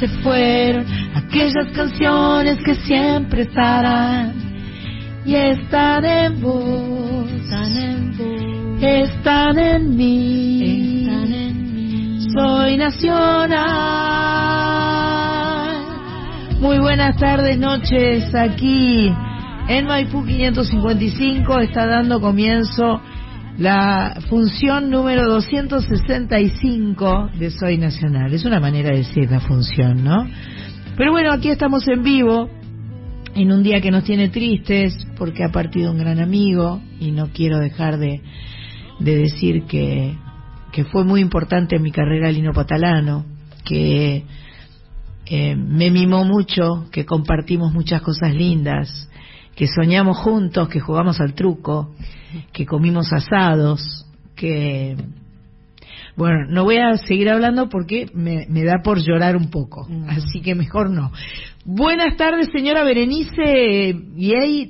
se fueron, aquellas canciones que siempre estarán y están en vos, están en vos, están en mí, están en mí. Soy nacional. Muy buenas tardes, noches aquí en Maipú 555 está dando comienzo la función número 265 de Soy Nacional. Es una manera de decir la función, ¿no? Pero bueno, aquí estamos en vivo, en un día que nos tiene tristes, porque ha partido un gran amigo, y no quiero dejar de, de decir que, que fue muy importante en mi carrera Lino Patalano, que eh, me mimó mucho, que compartimos muchas cosas lindas, que soñamos juntos, que jugamos al truco, que comimos asados, que... Bueno, no voy a seguir hablando porque me, me da por llorar un poco, mm. así que mejor no. Buenas tardes, señora Berenice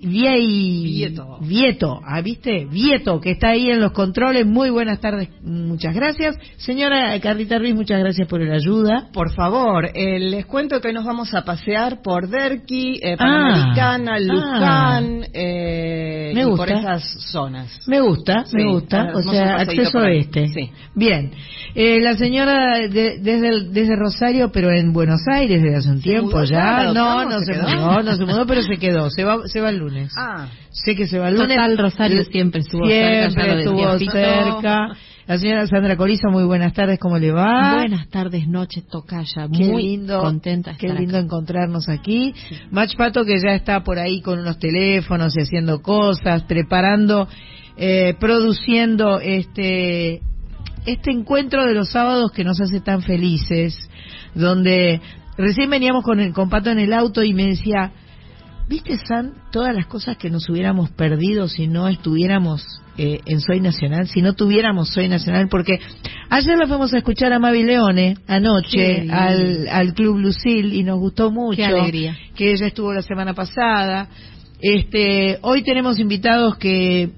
Vieto. Vieto, ¿ah, ¿viste? Vieto, que está ahí en los controles. Muy buenas tardes, muchas gracias. Señora Carlita Ruiz, muchas gracias por la ayuda. Por favor, eh, les cuento que nos vamos a pasear por Derqui, eh, Panamericana, ah, Luján, eh, me gusta. por esas zonas. Me gusta, me gusta. O sea, acceso este. Sí. Bien. Eh, la señora desde, desde Rosario, pero en Buenos Aires desde hace un tiempo ya no, no se, mudó, no se mudó, pero se quedó. Se va, se va el lunes. Ah. Sé que se va el lunes. Total, Rosario siempre estuvo siempre estuvo cerca. La señora Sandra Coriza, muy buenas tardes, ¿cómo le va? Buenas tardes, noches, tocaya. Muy lindo, contenta Qué lindo encontrarnos aquí. Mach Pato que ya está por ahí con unos teléfonos y haciendo cosas, preparando, eh, produciendo este este encuentro de los sábados que nos hace tan felices, donde Recién veníamos con, el, con Pato en el auto y me decía, ¿viste, San, todas las cosas que nos hubiéramos perdido si no estuviéramos eh, en Soy Nacional, si no tuviéramos Soy Nacional? Porque ayer la fuimos a escuchar a Mavi Leone, anoche, al, al Club Lucil, y nos gustó mucho. Qué alegría. Que ella estuvo la semana pasada. Este, hoy tenemos invitados que,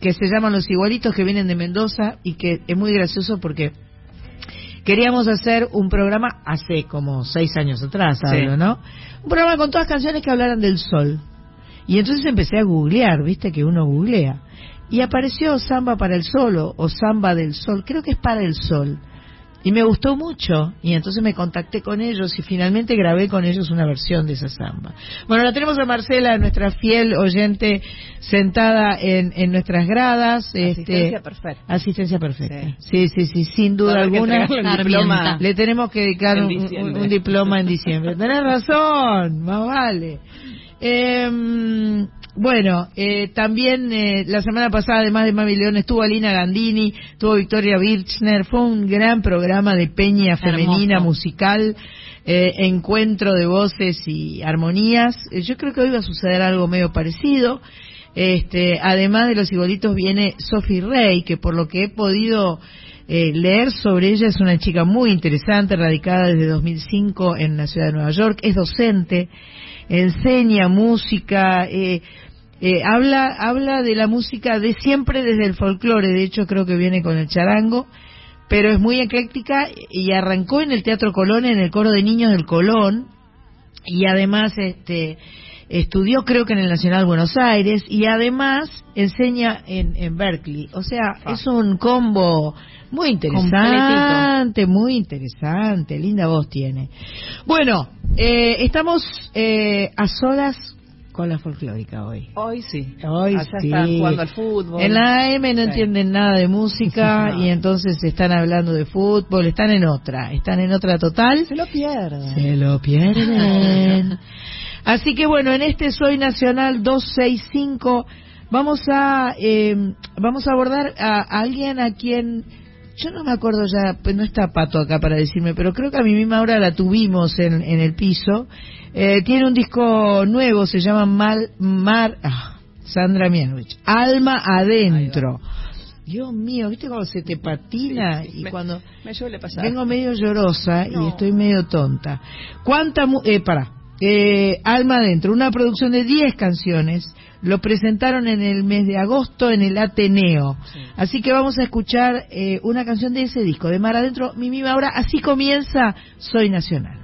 que se llaman Los Igualitos, que vienen de Mendoza, y que es muy gracioso porque Queríamos hacer un programa hace como seis años atrás, ¿no? Un programa con todas canciones que hablaran del sol. Y entonces empecé a googlear, viste que uno googlea. Y apareció Samba para el Sol o Samba del Sol, creo que es para el Sol. Y me gustó mucho. Y entonces me contacté con ellos y finalmente grabé con ellos una versión de esa samba. Bueno, la tenemos a Marcela, nuestra fiel oyente, sentada en, en nuestras gradas. Asistencia este, perfecta. Asistencia perfecta. Sí, sí, sí, sin duda alguna. Le tenemos que dedicar un, diploma en diciembre. Tenés razón, más vale. Eh, bueno, eh, también eh, la semana pasada, además de Mami León, estuvo Alina Gandini, estuvo Victoria Birchner, fue un gran programa de peña femenina musical, eh, encuentro de voces y armonías. Eh, yo creo que hoy va a suceder algo medio parecido. Este, además de los igualitos viene Sophie Rey, que por lo que he podido eh, leer sobre ella es una chica muy interesante, radicada desde 2005 en la ciudad de Nueva York, es docente, enseña música, eh, eh, habla, habla de la música de siempre desde el folclore, de hecho creo que viene con el charango, pero es muy ecléctica y arrancó en el Teatro Colón, en el coro de niños del Colón, y además este estudió creo que en el Nacional Buenos Aires y además enseña en, en Berkeley. O sea, ah. es un combo muy interesante, muy interesante, linda voz tiene. Bueno, eh, estamos eh, a solas con la folclórica hoy. Hoy sí. Hoy sí. están jugando al fútbol. En la AM no entienden nada de música y entonces están hablando de fútbol, están en otra, están en otra total. Se lo pierden. Se lo pierden. Así que bueno, en este Soy Nacional 265 vamos a eh, vamos a abordar a, alguien a quien yo no me acuerdo ya, pues no está Pato acá para decirme, pero creo que a mi misma hora la tuvimos en, en el piso eh, tiene un disco nuevo, se llama Mal, Mar, ah, Sandra Mianovich, Alma Adentro. Dios mío, ¿viste cómo se te patina? y cuando me pasar. vengo medio llorosa y estoy medio tonta. ¿Cuánta, eh, para, eh, Alma Adentro, una producción de 10 canciones. Lo presentaron en el mes de agosto en el Ateneo. Así que vamos a escuchar eh, una canción de ese disco, de Mar Adentro, Mimi Ahora Así comienza Soy Nacional.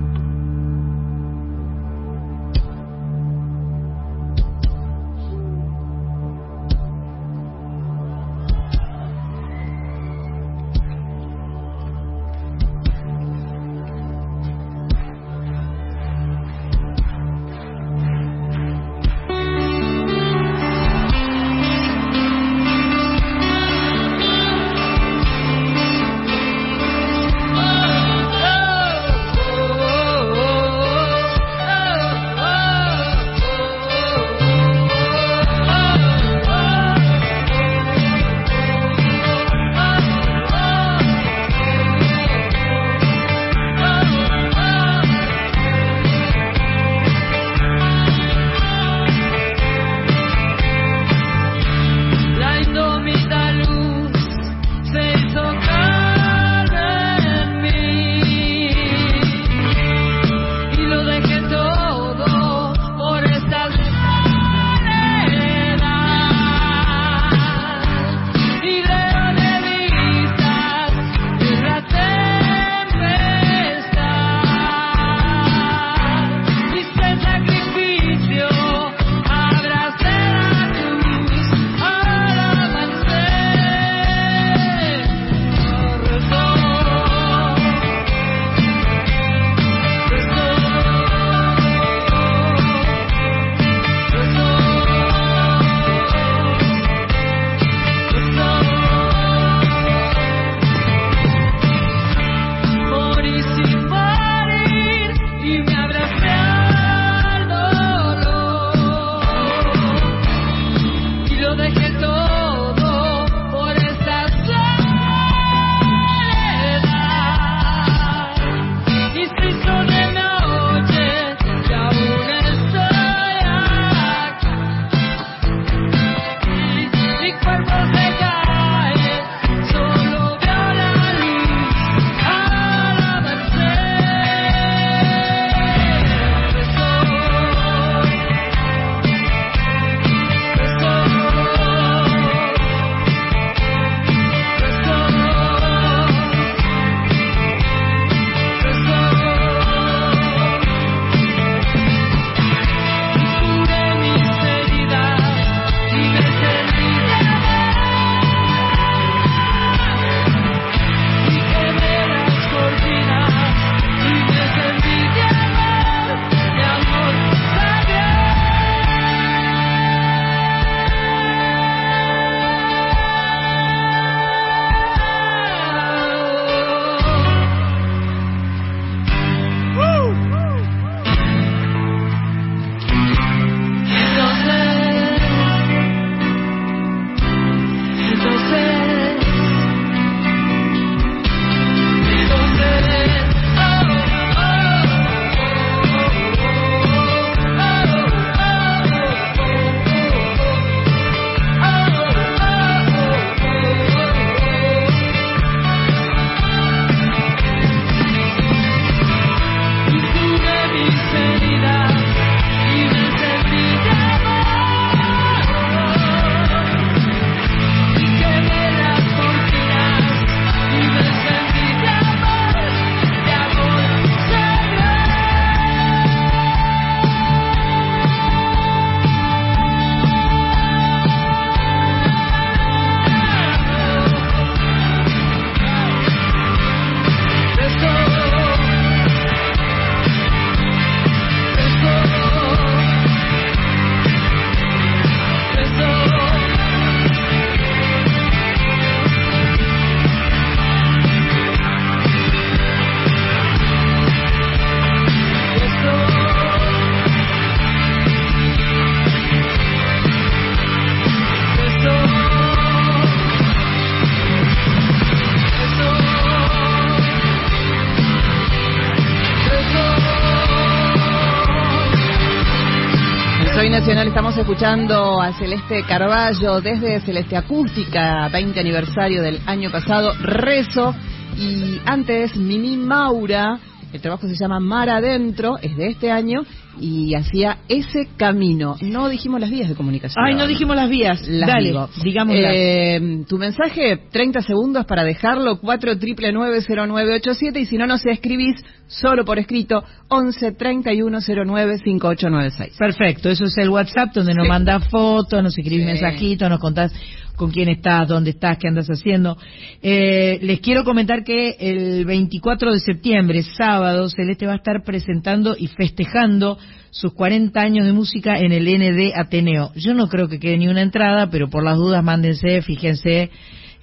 escuchando a Celeste Carballo desde Celeste Acústica, 20 aniversario del año pasado, Rezo, y antes Mimi Maura, el trabajo se llama Mar Adentro, es de este año, y hacía ese camino. No dijimos las vías de comunicación. Ay, no dijimos las vías. Las Dale, digamos. Eh, tu mensaje, 30 segundos para dejarlo, 4 triple 90987 y si no nos escribís solo por escrito 11 31 09 5896. Perfecto, eso es el WhatsApp donde nos manda fotos, nos escribís mensajitos, nos contás con quién estás, dónde estás, qué andas haciendo. Eh, les quiero comentar que el 24 de septiembre, sábado, Celeste va a estar presentando y festejando sus 40 años de música en el ND Ateneo. Yo no creo que quede ni una entrada, pero por las dudas mándense, fíjense,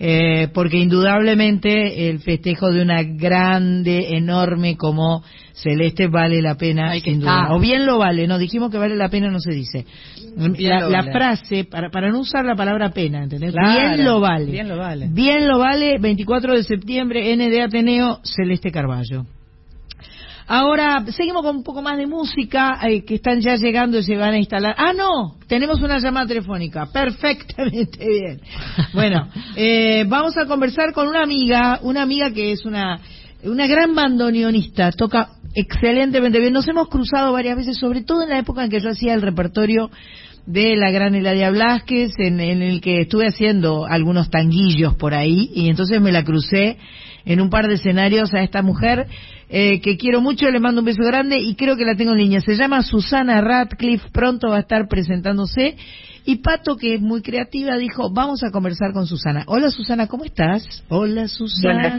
eh, porque indudablemente el festejo de una grande, enorme como Celeste vale la pena, sin duda. O bien lo vale, no dijimos que vale la pena, no se dice. La, frase, para, para no usar la palabra pena, ¿entendés? bien lo vale. Bien lo vale. Bien lo vale, 24 de septiembre, ND Ateneo, Celeste Carballo. Ahora, seguimos con un poco más de música, eh, que están ya llegando y se van a instalar. Ah, no, tenemos una llamada telefónica. Perfectamente bien. Bueno, eh, vamos a conversar con una amiga, una amiga que es una, una gran bandoneonista, toca excelentemente bien. Nos hemos cruzado varias veces, sobre todo en la época en que yo hacía el repertorio de la gran Eladia Blasquez, en, en el que estuve haciendo algunos tanguillos por ahí, y entonces me la crucé en un par de escenarios a esta mujer eh, que quiero mucho, le mando un beso grande y creo que la tengo en línea. Se llama Susana Radcliffe, pronto va a estar presentándose. Y Pato, que es muy creativa, dijo, vamos a conversar con Susana. Hola Susana, ¿cómo estás? Hola Susana.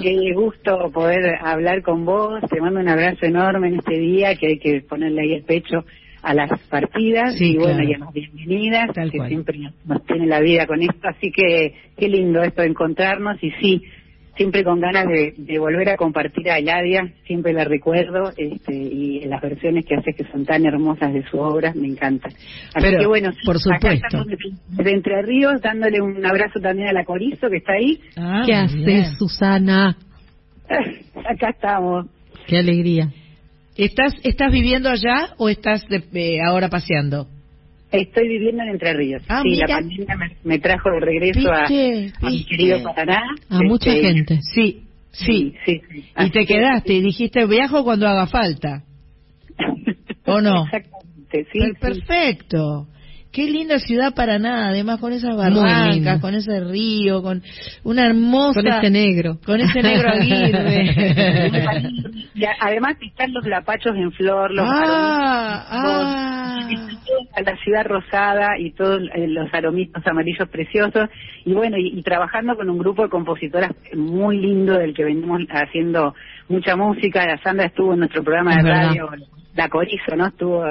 qué gusto poder hablar con vos. Te mando un abrazo enorme en este día, que hay que ponerle ahí el pecho a las partidas y bueno, y a las bienvenidas, que siempre nos tiene la vida con esto. Así que qué lindo esto de encontrarnos y sí, siempre con ganas de, volver a compartir a Eladia, siempre la recuerdo, este, y las versiones que hace que son tan hermosas de su obra, me encantan. Así que bueno, por supuesto. de, Entre Ríos, dándole un abrazo también a la Corizo que está ahí. Ah, ¿Qué haces, Susana? Acá estamos. Qué alegría. ¿Estás, estás viviendo allá o estás ahora paseando? Estoy viviendo en Entre Ríos. Ah, sí, la pandemia me, trajo de regreso a, mi querido Paraná. A mucha este, gente. Sí, sí. sí, y te quedaste y dijiste, viajo cuando haga falta. ¿O no? Exactamente, sí. Perfecto. Qué linda ciudad para nada, además con esas barrancas, con ese río, con una hermosa... Con ese negro. Con ese negro Aguirre. y además están los lapachos en flor, los ah, ah. la ciudad rosada y todos eh, los aromitos amarillos preciosos. Y bueno, y, trabajando con un grupo de compositoras muy lindo del que venimos haciendo mucha música. La Sandra estuvo en nuestro programa de radio, La Corizo, ¿no? Estuvo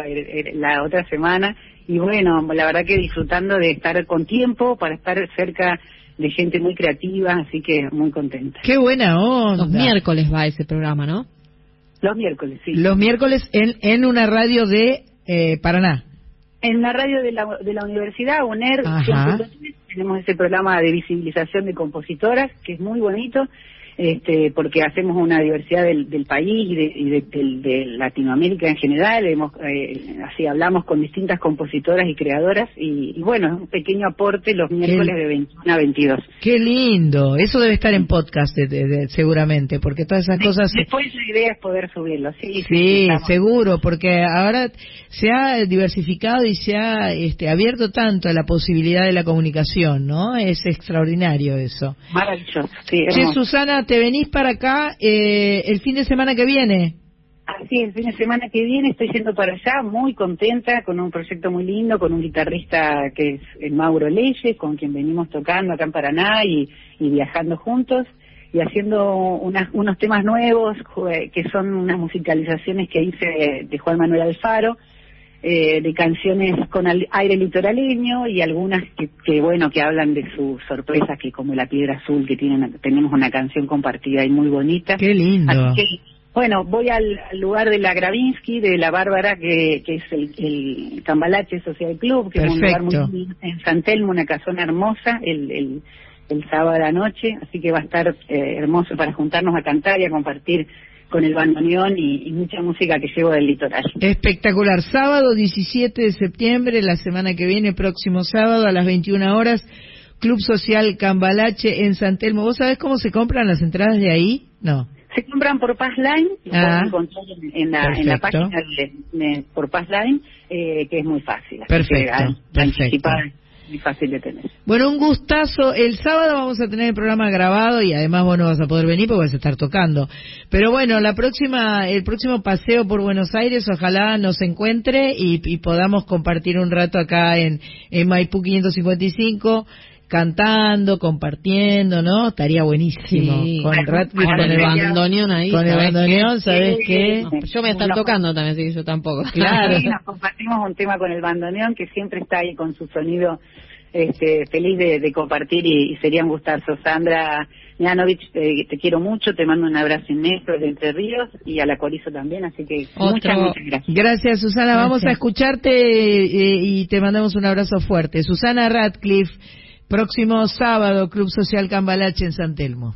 la otra semana y bueno, la verdad que disfrutando de estar con tiempo para estar cerca de gente muy creativa, así que muy contenta. Qué buena onda. Los miércoles va ese programa, ¿no? Los miércoles, sí. Los miércoles en, en una radio de eh, Paraná. En la radio de la, de la Universidad, UNER, tenemos ese programa de visibilización de compositoras, que es muy bonito este, porque hacemos una diversidad del, del país y, de, de, Latinoamérica en general. Hemos, eh, así hablamos con distintas compositoras y creadoras y, bueno, es un pequeño aporte los miércoles de 21 a 22. Qué lindo. Eso debe estar en podcast seguramente, porque todas esas cosas. Después la idea es poder subirlo, sí. Sí, seguro, porque ahora se ha diversificado y se ha este, abierto tanto a la posibilidad de la comunicación, ¿no? Es extraordinario eso. Maravilloso, sí. Susana, te venís para acá eh, el fin de semana que viene. Así, el fin de semana que viene estoy yendo para allá, muy contenta, con un proyecto muy lindo, con un guitarrista que es el Mauro Leyes, con quien venimos tocando acá en Paraná y, viajando juntos y haciendo unos temas nuevos que son unas musicalizaciones que hice de Juan Manuel Alfaro eh, de canciones con aire litoraleño y algunas que, bueno que hablan de sus sorpresas que como la piedra azul que tienen tenemos una canción compartida y muy bonita. Qué lindo. Bueno voy al, lugar de la Gravinsky de la Bárbara que, que es el, el Cambalache Social Club que es un lugar muy en San Telmo una casona hermosa el, el, el sábado a la noche. Así que va a estar eh, hermoso para juntarnos a cantar y a compartir con el bandoneón y, mucha música que llevo del litoral. Espectacular. Sábado 17 de septiembre, la semana que viene, próximo sábado a las 21 horas, Club Social Cambalache en San Telmo. ¿Vos sabés cómo se compran las entradas de ahí? No. Se compran por Passline, lo ah, encontrar en, la, en la, página de, por Passline, eh, que es muy fácil. Perfecto, perfecto fácil de tener. Bueno, un gustazo. El sábado vamos a tener el programa grabado y además vos no vas a poder venir porque vas a estar tocando. Pero bueno, la próxima, el próximo paseo por Buenos Aires, ojalá nos encuentre y, podamos compartir un rato acá en, en Maipú 555 cantando, compartiendo, ¿no? Estaría buenísimo. con con el bandoneón ahí. Con el bandoneón, ¿sabes qué? yo me están tocando también, así que yo tampoco. Claro. nos compartimos un tema con el bandoneón que siempre está ahí con su sonido este, feliz de, compartir y, sería un gustazo. Sandra Mianovich, te, quiero mucho, te mando un abrazo inmenso de Entre Ríos y a la Corizo también, así que muchas, muchas gracias. Gracias, Susana. Vamos a escucharte eh, y te mandamos un abrazo fuerte. Susana Radcliffe Próximo sábado, Club Social Cambalache en San Telmo.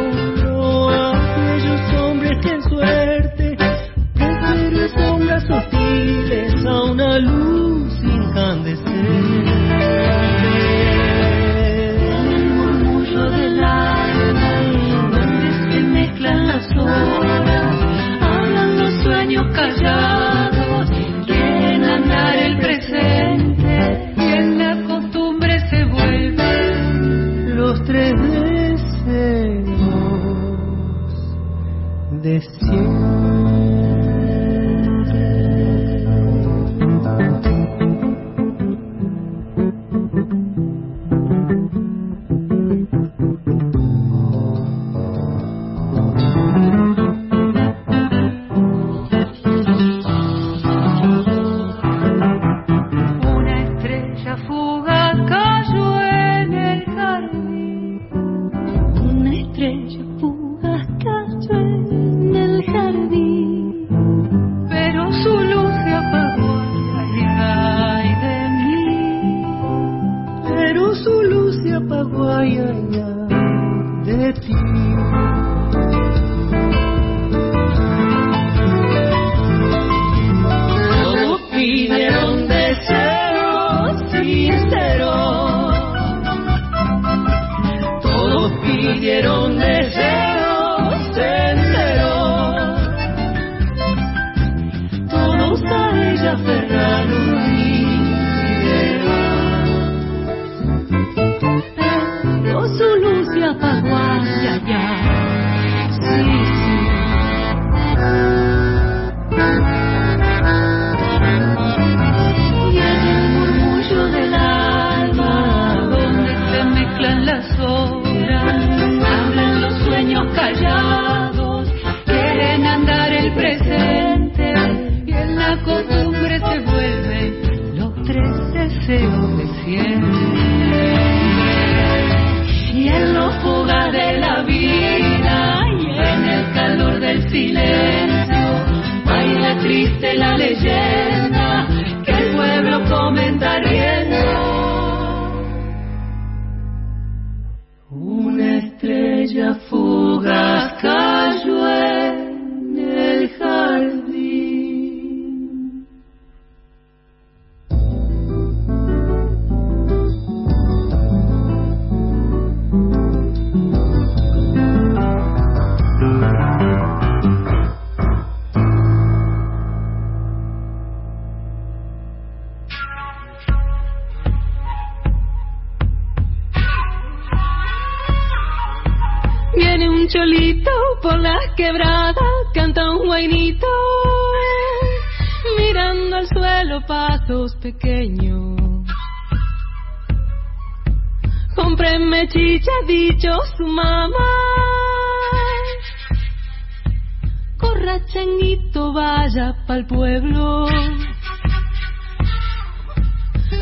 Corra changuito, vaya pa'l pueblo.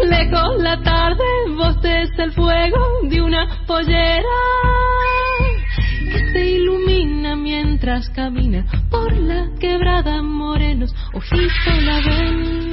Lejos la tarde, bosteza el fuego de una pollera que se ilumina mientras camina por la quebrada morenos, ojito la ven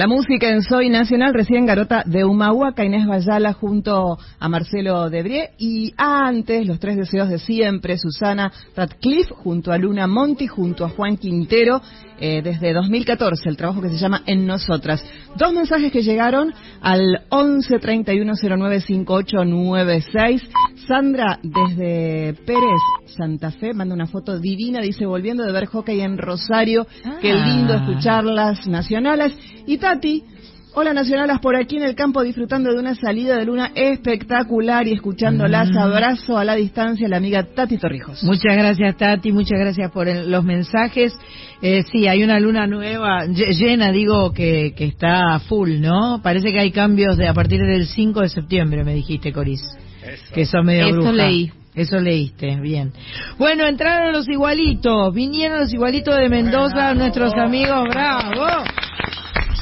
La música en Soy Nacional recién Garota de Humahuaca, Inés Bayala junto a Marcelo Debré y antes Los Tres Deseos de Siempre, Susana Radcliffe junto a Luna Monti, junto a Juan Quintero eh, desde 2014, el trabajo que se llama En Nosotras. Dos mensajes que llegaron al 11 31 09 5896. Sandra desde Pérez, Santa Fe, manda una foto divina, dice volviendo de ver hockey en Rosario, qué ah. lindo escucharlas nacionales. Y Tati, Hola Nacionalas por aquí en el campo disfrutando de una salida de luna espectacular y escuchándolas. Mm. Abrazo a la distancia la amiga Tati Torrijos. Muchas gracias Tati, muchas gracias por los mensajes. Eh, sí, hay una luna nueva, llena, digo, que, que está full, ¿no? Parece que hay cambios de a partir del 5 de septiembre, me dijiste, Coris. Que son medio Eso leí. Eso leíste, bien. Bueno, entraron los igualitos, vinieron los igualitos de Mendoza, nuestros amigos, bravo.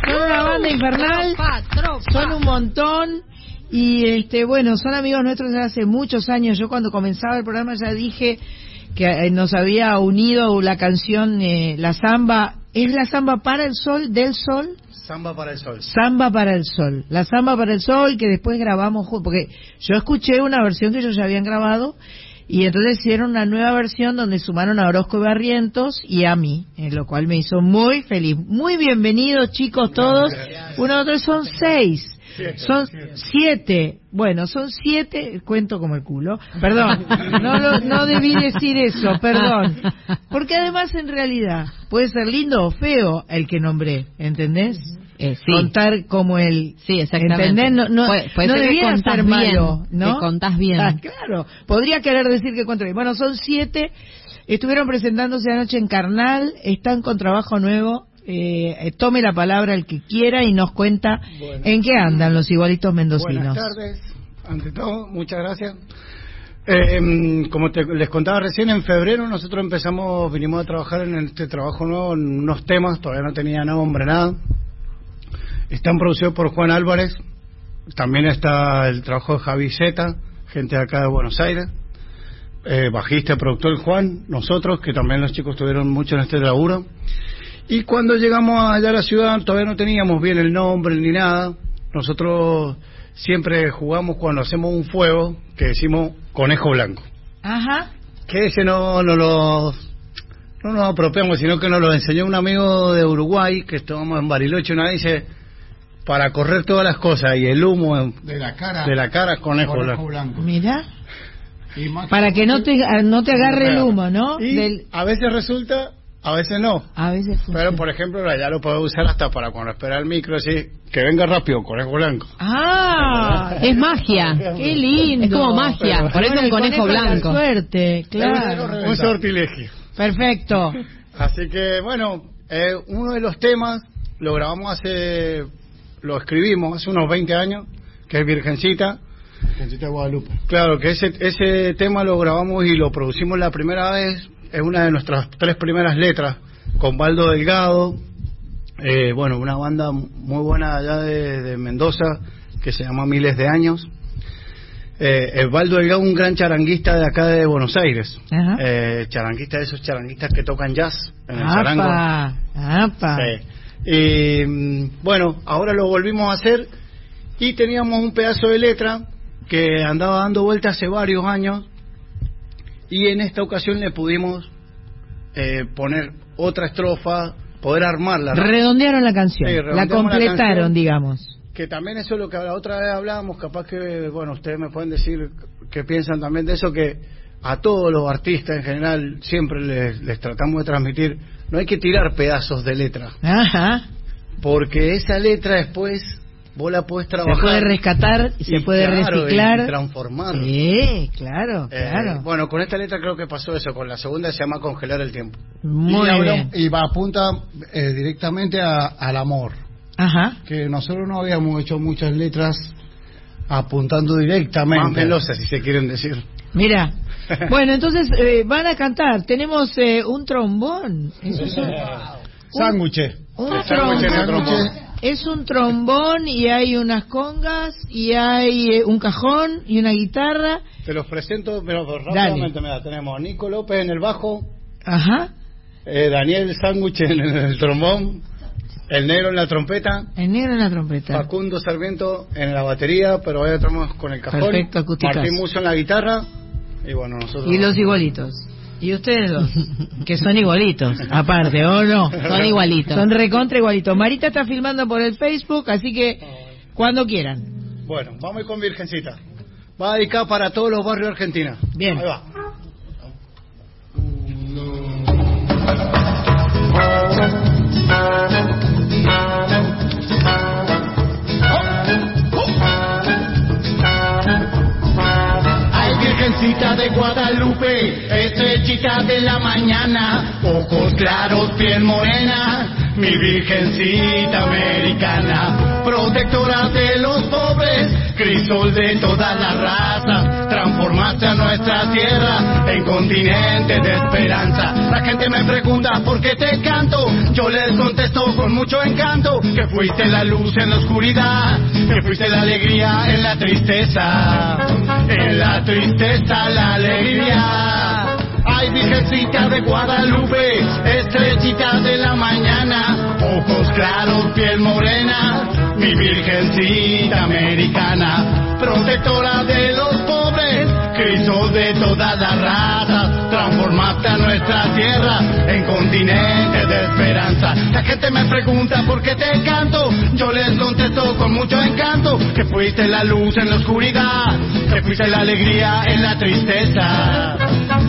Son una banda infernal, son un montón. Y este bueno, son amigos nuestros desde hace muchos años. Yo cuando comenzaba el programa ya dije que eh, nos había unido la canción eh, La Samba. ¿Es la Samba para el Sol, del Sol? Samba para el Sol. Samba para el Sol. La Samba para el Sol que después grabamos, porque yo escuché una versión que ellos ya habían grabado y entonces hicieron una nueva versión donde sumaron a Orozco y Barrientos y a mí, en lo cual me hizo muy feliz. Muy bienvenidos chicos todos. Uno, dos, son seis. Son siete. Bueno, son siete. Cuento como el culo. Perdón. No, no debí decir eso. Perdón. Porque además en realidad puede ser lindo o feo el que nombré. ¿Entendés? Eh, contar como el sí exactamente no, no, puede, debía ser malo no que contás bien ah, claro podría querer decir que cuento bien bueno son siete estuvieron presentándose anoche en Carnal están con trabajo nuevo eh, tome la palabra el que quiera y nos cuenta en qué andan los igualitos mendocinos. Buenas tardes, ante todo, muchas gracias. Eh, em, como les contaba recién, en febrero nosotros empezamos, vinimos a trabajar en este trabajo nuevo, en unos temas, todavía no tenía nombre, nada. Están producidos por Juan Álvarez, también está el trabajo de Javi Zeta, gente de acá de Buenos Aires, eh, bajista, productor Juan, nosotros, que también los chicos tuvieron mucho en este laburo. Y cuando llegamos allá a la ciudad todavía no teníamos bien el nombre ni nada. Nosotros siempre jugamos cuando hacemos un fuego que decimos conejo blanco. Ajá. Que ese no, no lo no nos apropiamos, sino que nos lo enseñó un amigo de Uruguay que estábamos en Bariloche una vez dice para correr todas las cosas y el humo de la cara de la cara conejo, blanco. Mira. Para que no te no te agarre el humo, ¿no? Y a veces resulta a veces no. A veces Pero, por ejemplo, ya lo puedo usar hasta para cuando espera el micro, así, que venga rápido, conejo blanco. Ah, es magia. Qué lindo. Es como magia. por eso el conejo, blanco. Suerte, claro. Un sortilegio. Perfecto. Así que, bueno, eh, uno de los temas lo grabamos hace, lo escribimos hace unos 20 años, que es Virgencita. Virgencita de Guadalupe. Claro, que ese, ese tema lo grabamos y lo producimos la primera vez es una de nuestras tres primeras letras, con Baldo Delgado, eh, bueno, una banda muy buena allá de, Mendoza, que se llama Miles de Años. Eh, Baldo Delgado, un gran charanguista de acá de Buenos Aires. Eh, charanguista de esos charanguistas que tocan jazz en el charango. Y mm, bueno, ahora lo volvimos a hacer y teníamos un pedazo de letra que andaba dando vuelta hace varios años y en esta ocasión le pudimos eh, poner otra estrofa, poder armarla. Redondearon la canción, la completaron, digamos. Que también eso es lo que la otra vez hablábamos, capaz que, bueno, ustedes me pueden decir qué piensan también de eso, que a todos los artistas en general siempre les, les tratamos de transmitir, no hay que tirar pedazos de letra. Ajá. Porque esa letra después vos la puedes trabajar. Se puede rescatar y, se puede reciclar. Y transformar. Sí, claro, eh, claro. Bueno, con esta letra creo que pasó eso. Con la segunda se llama Congelar el Tiempo. Muy y bien. y va, apunta eh, directamente al amor. Ajá. Que nosotros no habíamos hecho muchas letras apuntando directamente. Más si se quieren decir. Mira. bueno, entonces eh, van a cantar. Tenemos un trombón. Eso es un... Sándwich. Un trombón. Es un trombón y hay unas congas y hay eh, un cajón y una guitarra. Te los presento, pero rápidamente, mira, tenemos Nico López en el bajo. Ajá. Eh, Daniel Sándwich en el trombón. El negro en la trompeta. El negro en la trompeta. Facundo Sarmiento en la batería, pero ahí estamos con el cajón. Perfecto, Martín Muso en la guitarra. Y bueno, nosotros. Y los igualitos. Y ustedes dos, que son igualitos, aparte, ¿o no? Son igualitos. Son recontra igualitos. Marita está filmando por el Facebook, así que cuando quieran. Bueno, vamos con Virgencita. Va dedicada para todos los barrios de Argentina. Bien. Ahí va. Virgencita de Guadalupe, estrechita de la mañana, ojos claros, piel morena, mi Virgencita americana, protectora de los pobres, crisol de todas las razas, transformaste a nuestra tierra en continente de esperanza. La gente me pregunta por qué te canto, yo les contesto con mucho encanto que fuiste la luz en la oscuridad, que fuiste la alegría en la tristeza, en la tristeza la alegría. Ay, Virgencita de Guadalupe, estrellita de la mañana, ojos claros, piel morena, mi Virgencita americana, protectora de los De todas las razas, transformaste a nuestra tierra en continente de esperanza. La gente me pregunta por qué te canto, yo les contesto con mucho encanto, que fuiste la luz en la oscuridad, que fuiste la alegría en la tristeza,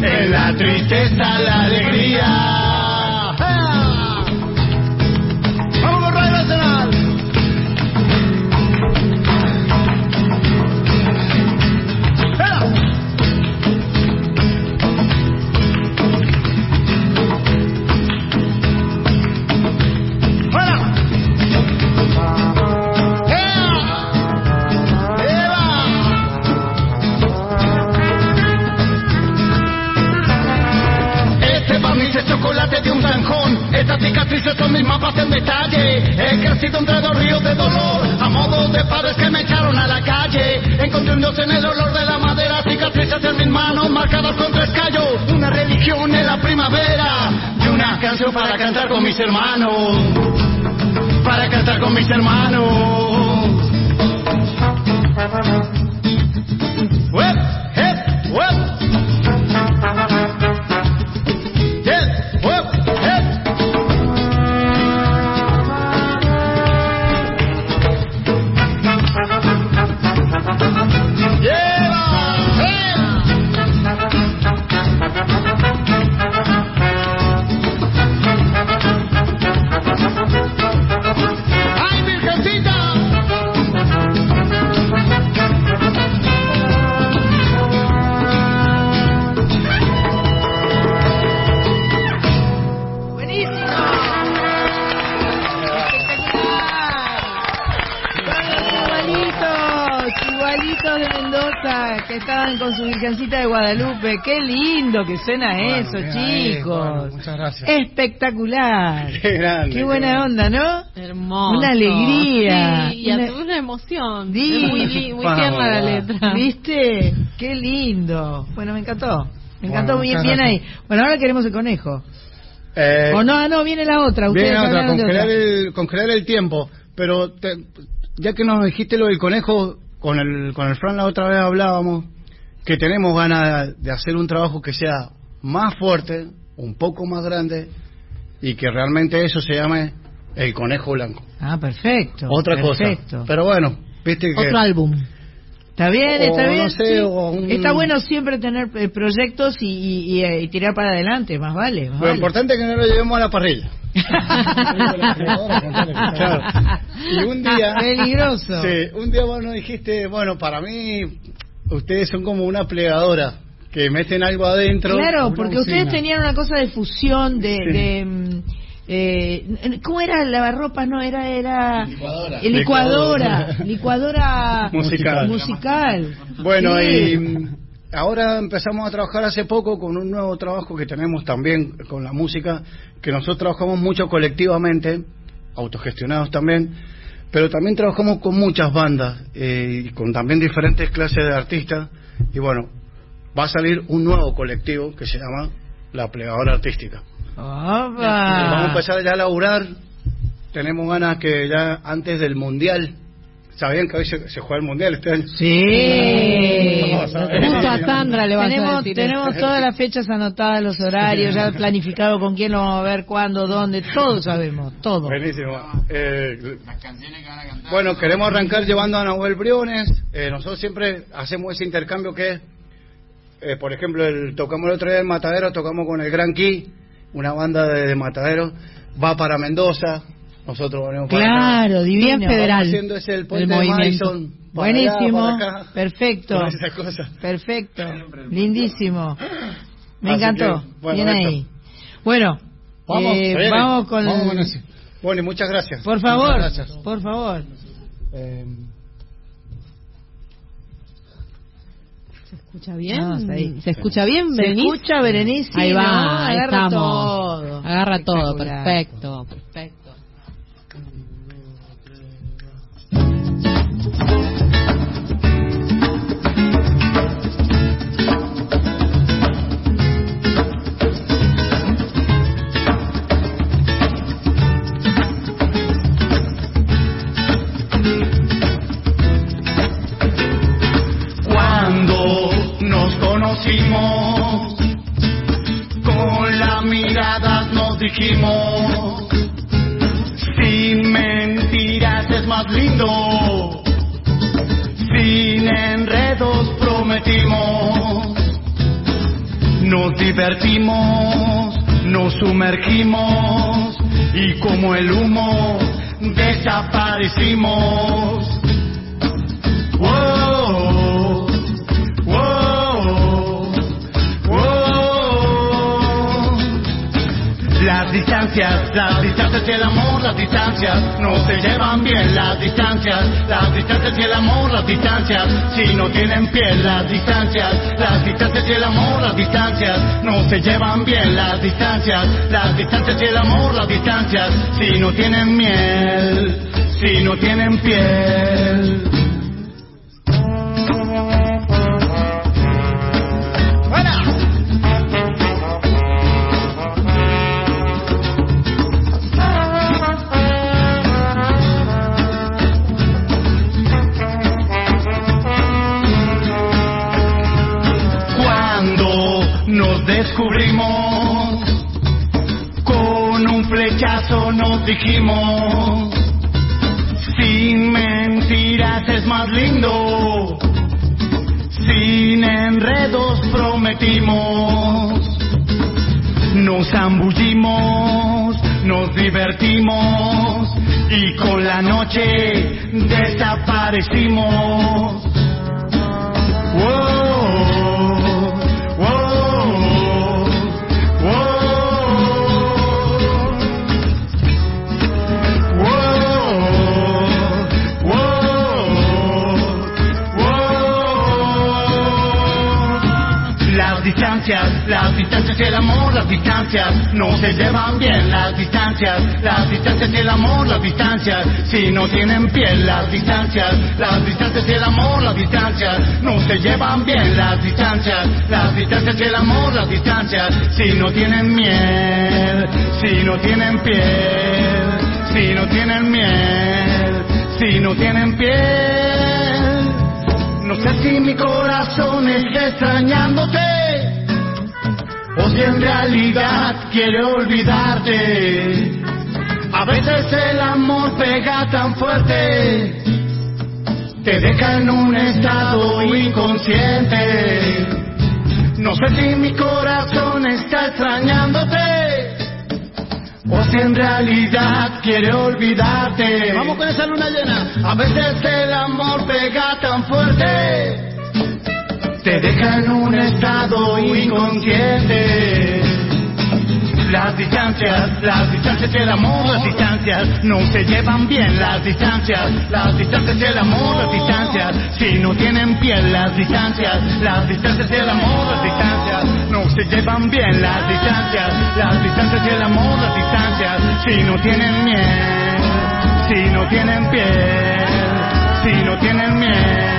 en la tristeza la alegría. Con mis mapas en detalle. He crecido entre dos ríos de dolor, a modo de padres que me echaron a la calle. Encontré un dios en el olor de la madera, cicatrices en mis manos marcadas con tres callos. Una religión en la primavera y una canción para cantar con mis hermanos. Para cantar con mis hermanos. Con su Virgencita de Guadalupe. Qué lindo que suena eso, chicos. muchas gracias. Espectacular. Qué grande. Qué buena onda, ¿no? Hermoso. Una alegría. y una... una emoción. Sí. muy, muy tierna la letra. ¿Viste? Qué lindo. Bueno, me encantó. Me encantó bien, bien ahí. Bueno, ahora queremos el conejo. Eh, o no, no, viene la otra. Ustedes viene otra, congelar el, congelar el tiempo. Pero te, ya que nos dijiste lo del conejo, con el, con el Fran la otra vez hablábamos que tenemos ganas de hacer un trabajo que sea más fuerte, un poco más grande y que realmente eso se llame el conejo blanco. Ah, perfecto. Otra perfecto. cosa. Pero bueno, viste que... Otro álbum. Está bien, está O bien. no sé, sí. un- Está bueno siempre tener eh, proyectos y, y- y, eh, y tirar para adelante, más vale. Más Lo vale. importante es que no lo llevemos a la parrilla. Claro. Y un día... Peligroso. Sí, un día vos nos dijiste, bueno, para mí ustedes son como una plegadora que meten algo adentro. Claro, porque usina. ustedes tenían una cosa de fusión, de... Sí. de, mm, eh, ¿Cómo era lavarropas? No, era... era Licuadora. Eh, licuadora. licuadora Musical. musical. Bueno, Sí. y mm, ahora empezamos a trabajar hace poco con un nuevo trabajo que tenemos también con la música, que nosotros trabajamos mucho colectivamente, autogestionados también, pero también trabajamos con muchas bandas eh, y con también diferentes clases de artistas. Y bueno, va a salir un nuevo colectivo que se llama La Plegadora Artística. Vamos a empezar ya a laburar. Tenemos ganas que ya antes del Mundial. ¿Sabían que hoy se, se juega el Mundial este año? Sí. A. Justo a Sandra le vas a tenemos, decir tenemos eso. todas las fechas anotadas, los horarios, ya planificado con quién lo vamos a ver, cuándo, dónde, todo sabemos, todo. Buenísimo. Eh, bueno, queremos arrancar llevando a Nahuel Briones. Eh, nosotros siempre hacemos ese intercambio que es, eh, por ejemplo, el, tocamos el otro día en Matadero, tocamos con el Gran Key, una banda de, de Matadero. Va para Mendoza, nosotros para acá. Claro, divino. Bien federal. Haciendo ese el puente El de movimiento. Madison. para allá, Buenísimo, para acá. perfecto, perfecto, lindísimo. Me Así encantó, que, bueno, bien esto. ahí. Bueno, Vamos, eh, vamos con... Vamos. Bueno, y muchas gracias. Por favor, gracias. por favor. Eh, ¿Se escucha bien? Ahí. ¿Se escucha bien, ¿Se Berenice? escucha, Berenice? Ahí va, No, ahí agarra estamos. todo. Agarra todo, perfecto, perfecto. Dijimos, sin mentiras es más lindo, enredos prometimos, nos divertimos, nos sumergimos y como el humo desaparecimos. Distancias, las distancias y el amor, las distancias no se llevan bien, las distancias, las distancias y el amor, las distancias, si no tienen piel, las distancias, las distancias y el amor, las distancias no se llevan bien, las distancias, las distancias y el amor, las distancias, si no tienen miel, si no tienen piel. Dijimos, sin mentiras es más lindo, sin enredos prometimos, nos zambullimos, nos divertimos y con la noche desaparecimos. Distancias y el amor, las distancias no se llevan bien, las distancias, las distancias y el amor, las distancias, si no tienen piel, las distancias, las distancias y el amor, las distancias. No se llevan bien, las distancias, las distancias y el amor, las distancias, si no tienen miel, si no tienen piel, si no tienen miel, si no tienen piel. No sé si mi corazón está extrañándote si en realidad quiere olvidarte. A veces el amor pega tan fuerte, te deja en un estado inconsciente. No sé si mi corazón está extrañándote, o si en realidad quiere olvidarte. Vamos con esa luna llena. A veces el amor pega tan fuerte te deja en un estado inconsciente. Las distancias, las distancias y el amor, las distancias no se llevan bien. Las distancias, las distancias y el amor, las distancias si no tienen piel. Las distancias, las distancias y el amor, las distancias no se llevan bien. Las distancias, las distancias y el amor, las distancias si no tienen miel, si no tienen piel, si no tienen miel.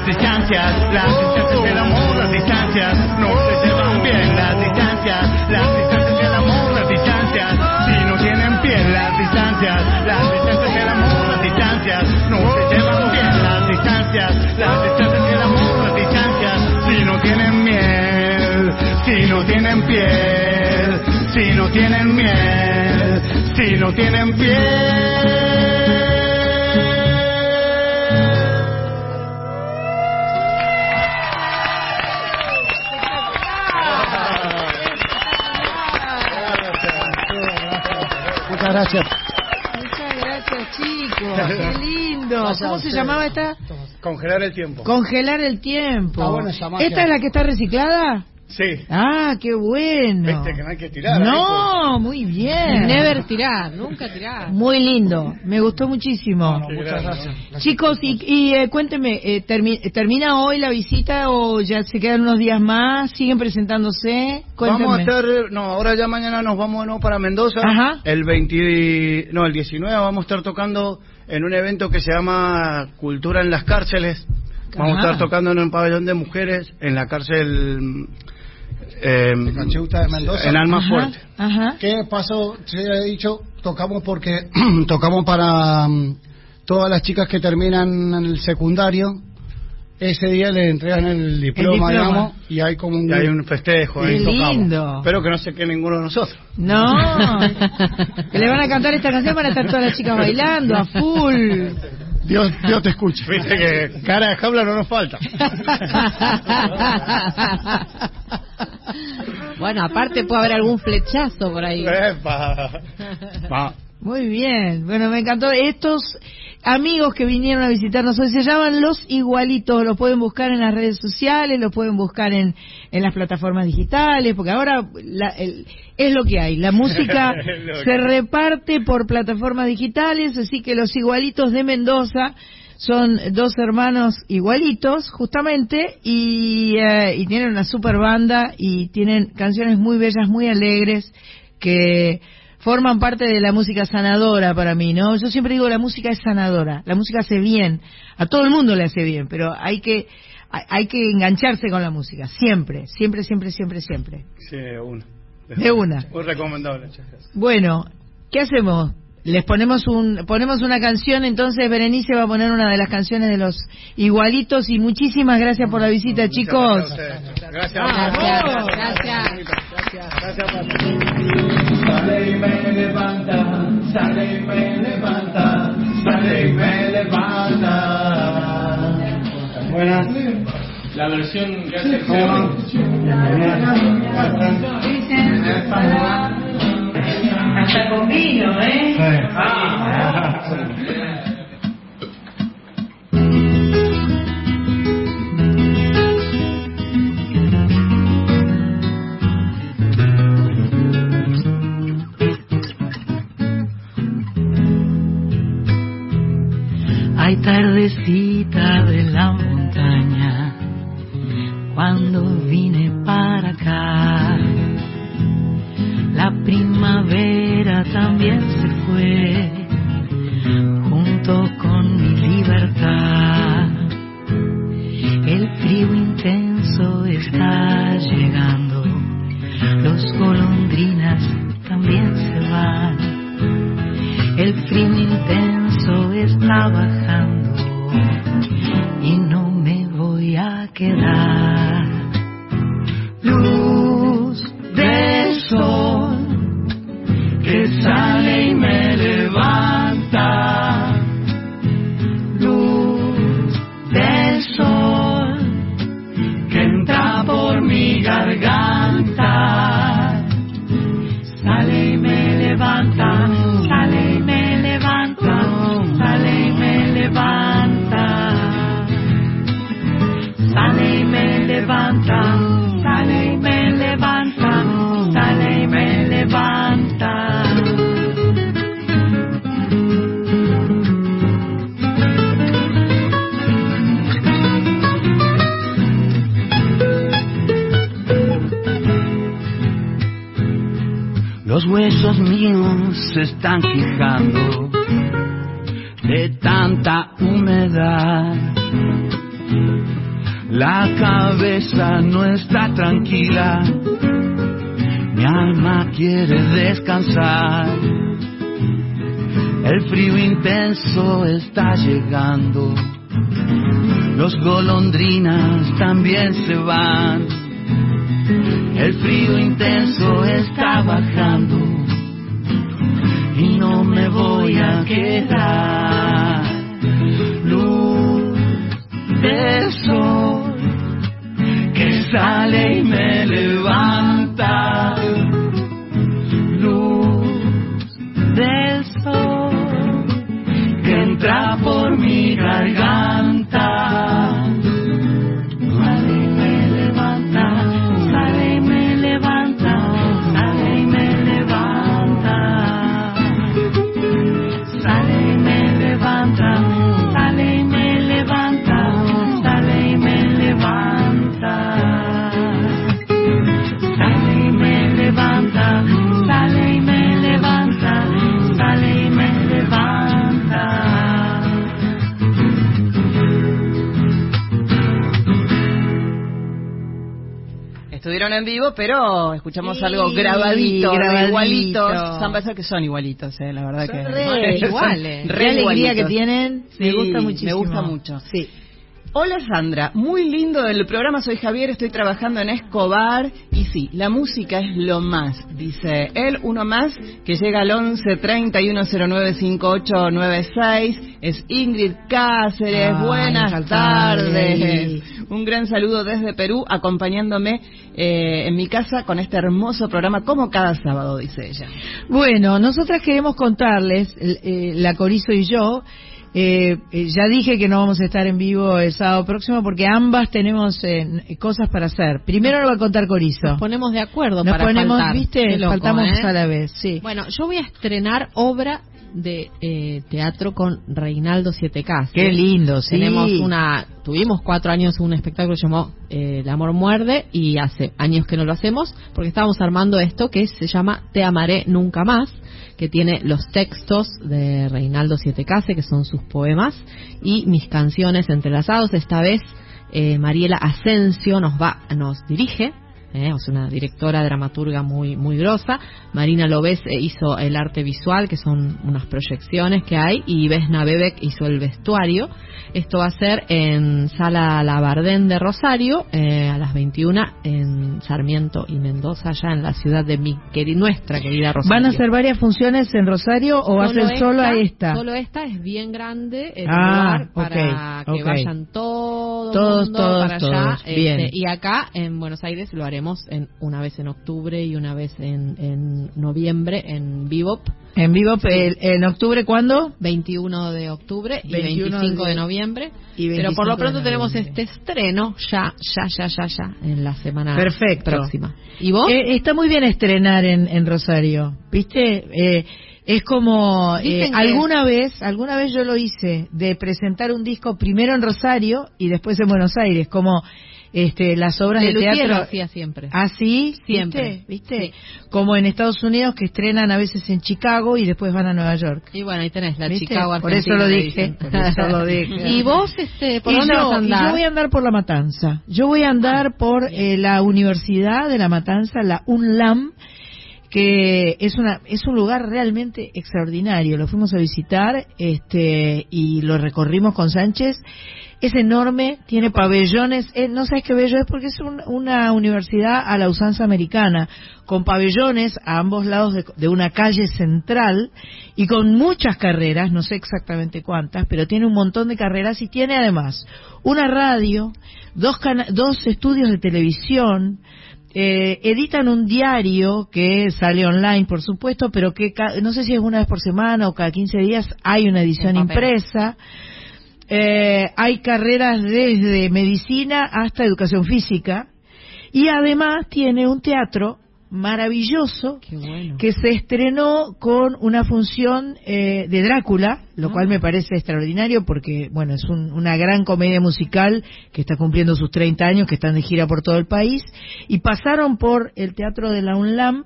Las distancias, las distancias del amor, las distancias no se llevan bien. Las distancias, las distancias del amor, las distancias si no tienen piel. Las distancias, las distancias del amor, las distancias no se llevan bien. Las distancias, las distancias del amor, las distancias si no tienen miel, si no tienen piel, si no tienen miel, si no tienen piel. Gracias. Muchas gracias, chicos. Qué lindo. ¿Cómo se llamaba esta? Congelar el tiempo. Congelar el tiempo. ¿Esta es la que está reciclada? Sí. Ah, qué bueno. Viste que no hay que tirar. No, pues. muy bien. Never tirar, nunca tirar. Muy lindo, me gustó muchísimo. muchas gracias. Chicos, y, eh, cuénteme, eh, ¿termina hoy la visita o ya se quedan unos días más? ¿Siguen presentándose? Vamos a estar, no, ahora ya mañana nos vamos no para Mendoza. Ajá. El 20, no, el 19 vamos a estar tocando en un evento que se llama Cultura en las Cárceles. Vamos a estar tocando en un pabellón de mujeres en la cárcel eh, de Mendoza. En Alma Fuerte. ¿Qué pasó? Se ha dicho, tocamos porque tocamos para mm, todas las chicas que terminan en el secundario. Ese día le entregan el diploma, digamos, y hay como un, hay un festejo. Qué lindo. Espero que no se quede ninguno de nosotros. No, que le van a cantar esta canción para estar todas las chicas bailando a full. Dios, Dios te escuche. Viste que cara de jaula no nos falta. bueno, aparte puede haber algún flechazo por ahí. Muy bien. Bueno, me encantó. Estos amigos que vinieron a visitarnos hoy. Se llaman Los Igualitos. Los pueden buscar en las redes sociales, los pueden buscar en, en las plataformas digitales, porque ahora es lo que hay. La música se reparte por plataformas digitales, así que Los Igualitos de Mendoza son dos hermanos igualitos, justamente, y, eh, y tienen una super banda y tienen canciones muy bellas, muy alegres, que forman parte de la música sanadora para mí, ¿no? Yo siempre digo la música es sanadora, la música hace bien, a todo el mundo le hace bien, pero hay que hay que engancharse con la música, siempre, siempre, siempre, siempre, siempre. Sí, de una. De una. Muy recomendable. Bueno, ¿qué hacemos? Les ponemos un ponemos una canción, entonces Berenice va a poner una de las canciones de los igualitos y muchísimas gracias por la visita, chicos. Gracias. Gracias. Gracias. Gracias. Sale y me levanta, sale y me levanta, sale y me levanta. Buenas. La versión que hace Hasta con vino, ¿eh? Ah. tardecita de la montaña, cuando vine para acá, la primavera también se fue, junto con mi libertad. El frío intenso está llegando, los golondrinas también se van. El frío intenso está bajando y no me voy a quedar. Se escuchamos Sí, algo grabadito, grabadito. igualitos. Samba que son igualitos, eh, la verdad que. re iguales. Re Qué alegría que tienen. Me gusta muchísimo. Me gusta mucho. Sí. Hola Sandra, muy lindo el programa, soy Javier, estoy trabajando en Escobar sí, la música es lo más, dice él, uno más que llega al 11 3109 5896, es Ingrid Cáceres, Ay, buenas tardes, un gran saludo desde Perú acompañándome eh, en mi casa con este hermoso programa como cada sábado, dice ella. Bueno, nosotras queremos contarles, eh, la Corizo y yo, Eh, eh, ya dije que no vamos a estar en vivo el sábado próximo porque ambas tenemos eh, cosas para hacer. Primero lo va a contar Corizo. Nos ponemos de acuerdo Nos para ponemos, faltar. ¿viste? Loco, Faltamos ¿eh? a la vez, sí. Bueno, yo voy a estrenar obra de eh, teatro con Reinaldo Siete Casas. Qué lindo, sí. Tenemos una, tuvimos cuatro años un espectáculo que se llamó eh, El amor muerde y hace años que no lo hacemos porque estábamos armando esto que se llama Te amaré nunca más que tiene los textos de Reinaldo Siete Case, que son sus poemas, y mis canciones entrelazados. Esta vez eh, Mariela Asensio nos va, nos dirige, eh, es una directora dramaturga muy muy grosa. Marina Lobés eh, hizo el arte visual, que son unas proyecciones que hay, y Vesna Bebek hizo el vestuario. Esto va a ser en Sala Labardén de Rosario, eh, a las 21 en Sarmiento y Mendoza, allá en la ciudad de mi querida, nuestra querida Rosario. ¿Van a hacer varias funciones en Rosario o va a ser solo a esta? Solo esta es bien grande el Ah, lugar para que vayan todos, Todos, mundo todos, para allá. todos, este, y acá en Buenos Aires lo haremos en, una vez en octubre y una vez en, en noviembre en Bebop. En vivo, el- en octubre, ¿cuándo? 21 de octubre y 21 25 de, de- noviembre. y Pero por lo 25 de pronto tenemos este estreno ya, ya, ya, ya, ya, en la semana Perfecto. próxima. ¿Y vos? Eh, está muy bien estrenar en, en Rosario, ¿viste? Eh, es como eh, alguna vez, alguna vez yo lo hice de presentar un disco primero en Rosario y después en Buenos Aires, como este las obras de, teatro. hacía siempre. ¿Ah? Siempre. ¿Viste? ¿Viste? Como en Estados Unidos que estrenan a veces en Chicago y después van a Nueva York. Y bueno, ahí tenés la ¿Viste? Chicago Por eso lo dije, dicen. por eso lo dije. ¿Y vos, este, por Y dónde yo, vas a andar? yo voy a andar por La Matanza. Yo voy a andar por eh, la Universidad de La Matanza, la UNLAM, que es una es un lugar realmente extraordinario. Lo fuimos a visitar este y lo recorrimos con Sánchez. Es enorme, tiene pabellones. eh, no sabes qué bello es porque es un- una universidad a la usanza americana, con pabellones a ambos lados de, de una calle central y con muchas carreras, no sé exactamente cuántas, pero tiene un montón de carreras y tiene además una radio, dos, cana- dos estudios de televisión, eh, editan un diario que sale online, por supuesto, pero que ca- no sé si es una vez por semana o cada 15 días hay una edición impresa. Eh, hay carreras desde medicina hasta educación física y además tiene un teatro maravilloso bueno. que se estrenó con una función eh, de Drácula, lo Ah. cual me parece extraordinario porque, bueno, es un- una gran comedia musical que está cumpliendo sus 30 años, que están de gira por todo el país, y pasaron por el Teatro de la UNLAM,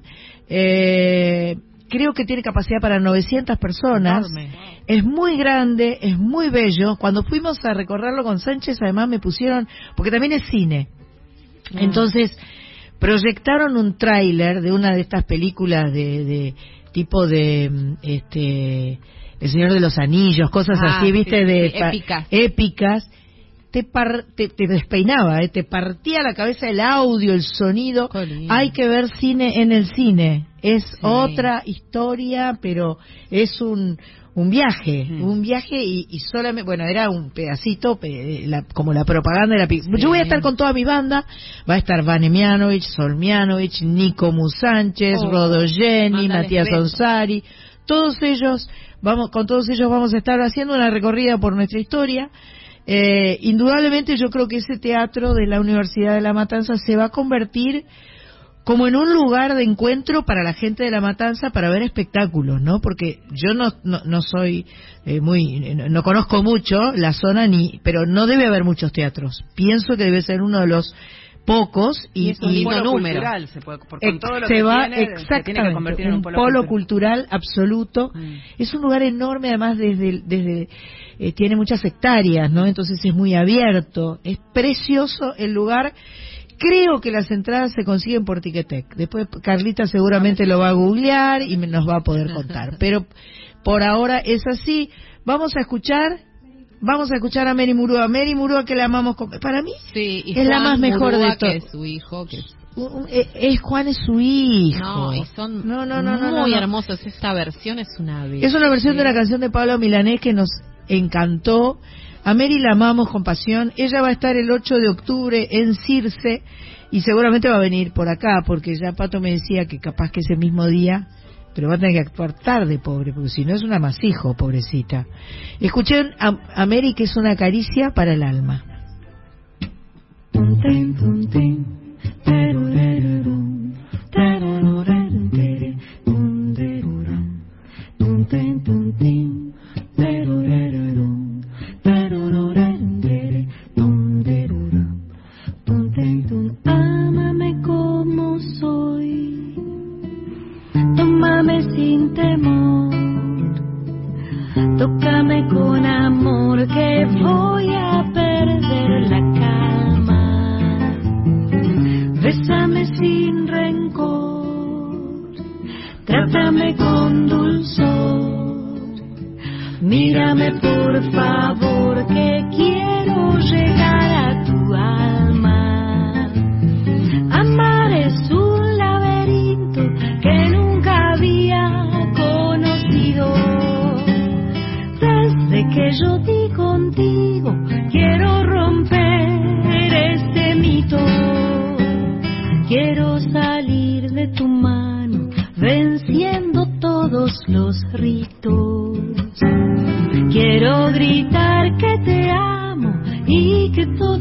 eh, creo que tiene capacidad para 900 personas, Enorme. es muy grande, es muy bello, cuando fuimos a recorrerlo con Sánchez además me pusieron, porque también es cine, Ah. entonces, proyectaron un tráiler de una de estas películas de, de tipo de mm, este El Señor de los Anillos, cosas Ah, así, ¿viste? sí, de épicas. épicas. Te, par- te, te despeinaba, ¿eh? te partía la cabeza el audio, el sonido. Hay que ver cine en el cine. Es otra historia, pero es un, un viaje, un viaje y, y solamente, bueno, era un pedacito, pe- la- como la propaganda de la pi- Yo voy a estar con toda mi banda, va a estar Vane Mianovich, Sol Mianovich, Nico Musánchez, Oh, Rodo Jenny, mándales Matías. Onsari, todos ellos, vamos, con todos ellos vamos a estar haciendo una recorrida por nuestra historia. Eh, indudablemente yo creo que ese teatro de la Universidad de La Matanza se va a convertir como en un lugar de encuentro para la gente de La Matanza para ver espectáculos, ¿no? Porque yo no, no, no soy eh, muy, no, no conozco mucho la zona ni, pero no debe haber muchos teatros. Pienso que debe ser uno de los pocos y, Y es un y- polo cultural, se puede- con todo lo se que va tiene, se tiene que exactamente convertir en un polo cultural, absoluto Mm. es un lugar enorme además desde desde eh, tiene muchas hectáreas no entonces es muy abierto es precioso el lugar creo que las entradas se consiguen por Ticketek después Carlita seguramente lo va a googlear y me- nos va a poder contar pero por ahora es así vamos a escuchar Vamos a escuchar a Mary Murúa. Mary Murúa que la amamos. con- Para mí Sí, y es la Juan más mejor Murúa, de todas. es su hijo, que es eh, es Juan es su hijo. No, y son No, no, no, muy hermosos. Esta versión es una belleza. Es una versión de una canción de Pablo Milanés que nos encantó. A Mary la amamos con pasión. Ella va a estar el 8 de octubre en Circe y seguramente va a venir por acá porque ya Pato me decía que capaz que ese mismo día pero va a tener que actuar tarde, pobre, porque si no es un amasijo, pobrecita. Escuché a, a Mary que es una caricia para el alma.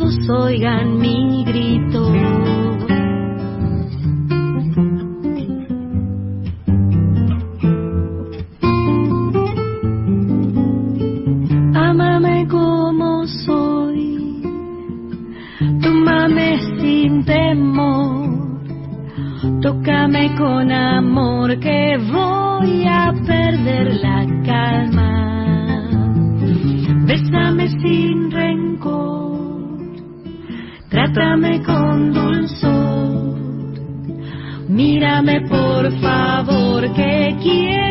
Todos oigan mi grito. Ámame como soy, tómame sin temor, tócame con amor que voy a trátame con dulzor, mírame por favor que quiero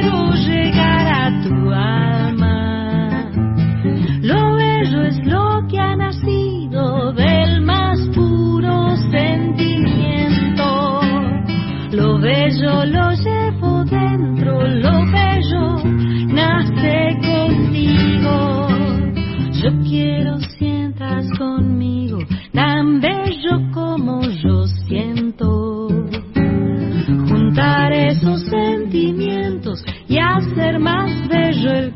hacer más bello el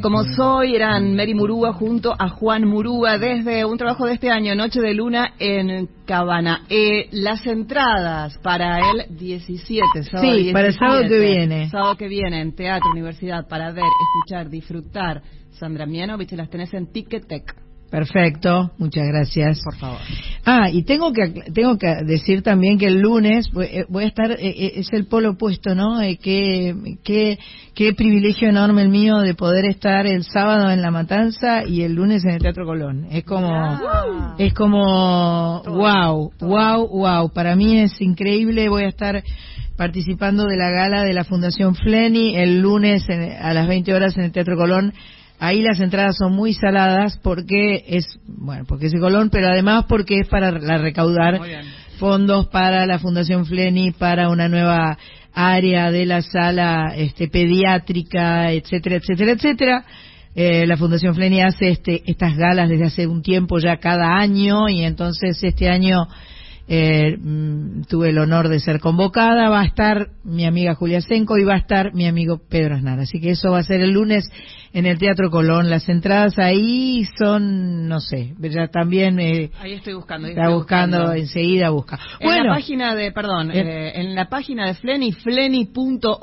Como soy, eran Mary Murúa junto a Juan Murúa desde un trabajo de este año, Noche de Luna en Cabana. Eh, las entradas para el 17, sábado Sí, para el sábado que viene. Sábado que viene en Teatro Universidad para ver, escuchar, disfrutar. Sandra Mianovich, las tenés en Ticketek. Perfecto, muchas gracias. Por favor. Ah, y tengo que tengo que decir también que el lunes voy, eh, a estar, eh, eh, es el polo opuesto, ¿no? Qué, qué, qué privilegio enorme el mío de poder estar el sábado en La Matanza y el lunes en el Teatro Colón. Es como, es como, wow, wow, wow. Para mí es increíble, voy a estar participando de la gala de la Fundación Fleni el lunes en- a las 20 horas en el Teatro Colón. Ahí las entradas son muy saladas porque es, bueno, porque es de Colón, pero además porque es para la recaudar fondos para la Fundación Fleni, para una nueva área de la sala este, pediátrica, etcétera, etcétera, etcétera. Eh, la Fundación Fleni hace este, estas galas desde hace un tiempo ya cada año y entonces este año eh, mm, tuve el honor de ser convocada. Va a estar mi amiga Julia Senco y va a estar mi amigo Pedro Aznar. Así que eso va a ser el lunes en el Teatro Colón. Las entradas ahí son, no sé, ya también eh, Ahí estoy buscando. ahí está buscando, enseguida busca. En Bueno, la página de, perdón, Eh. eh, en la página de Fleni,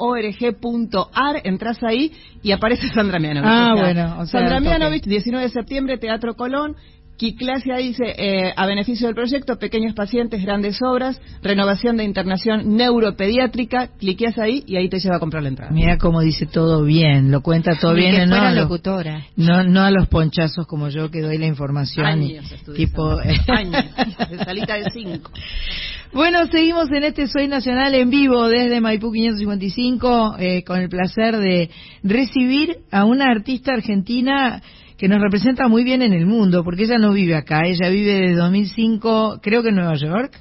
fleni.org.ar, entras ahí y aparece Sandra Mianovich. Ah, O sea, bueno, o sea, Sandra. Mianovich, 19 de septiembre, Teatro Colón. Kiclasia dice, eh, a beneficio del proyecto, pequeños pacientes, grandes obras, renovación de internación neuropediátrica, cliqueas ahí y ahí te lleva a comprar la entrada. Mira cómo dice todo bien, lo cuenta todo bien. no, a locutora. No, no a los ponchazos como yo que doy la información. Años tipo... Años, de salita de cinco. Bueno, seguimos en este Soy Nacional en vivo desde Maipú 555 eh, con el placer de recibir a una artista argentina que nos representa muy bien en el mundo, porque ella no vive acá, ella vive desde 2005, creo que en Nueva York,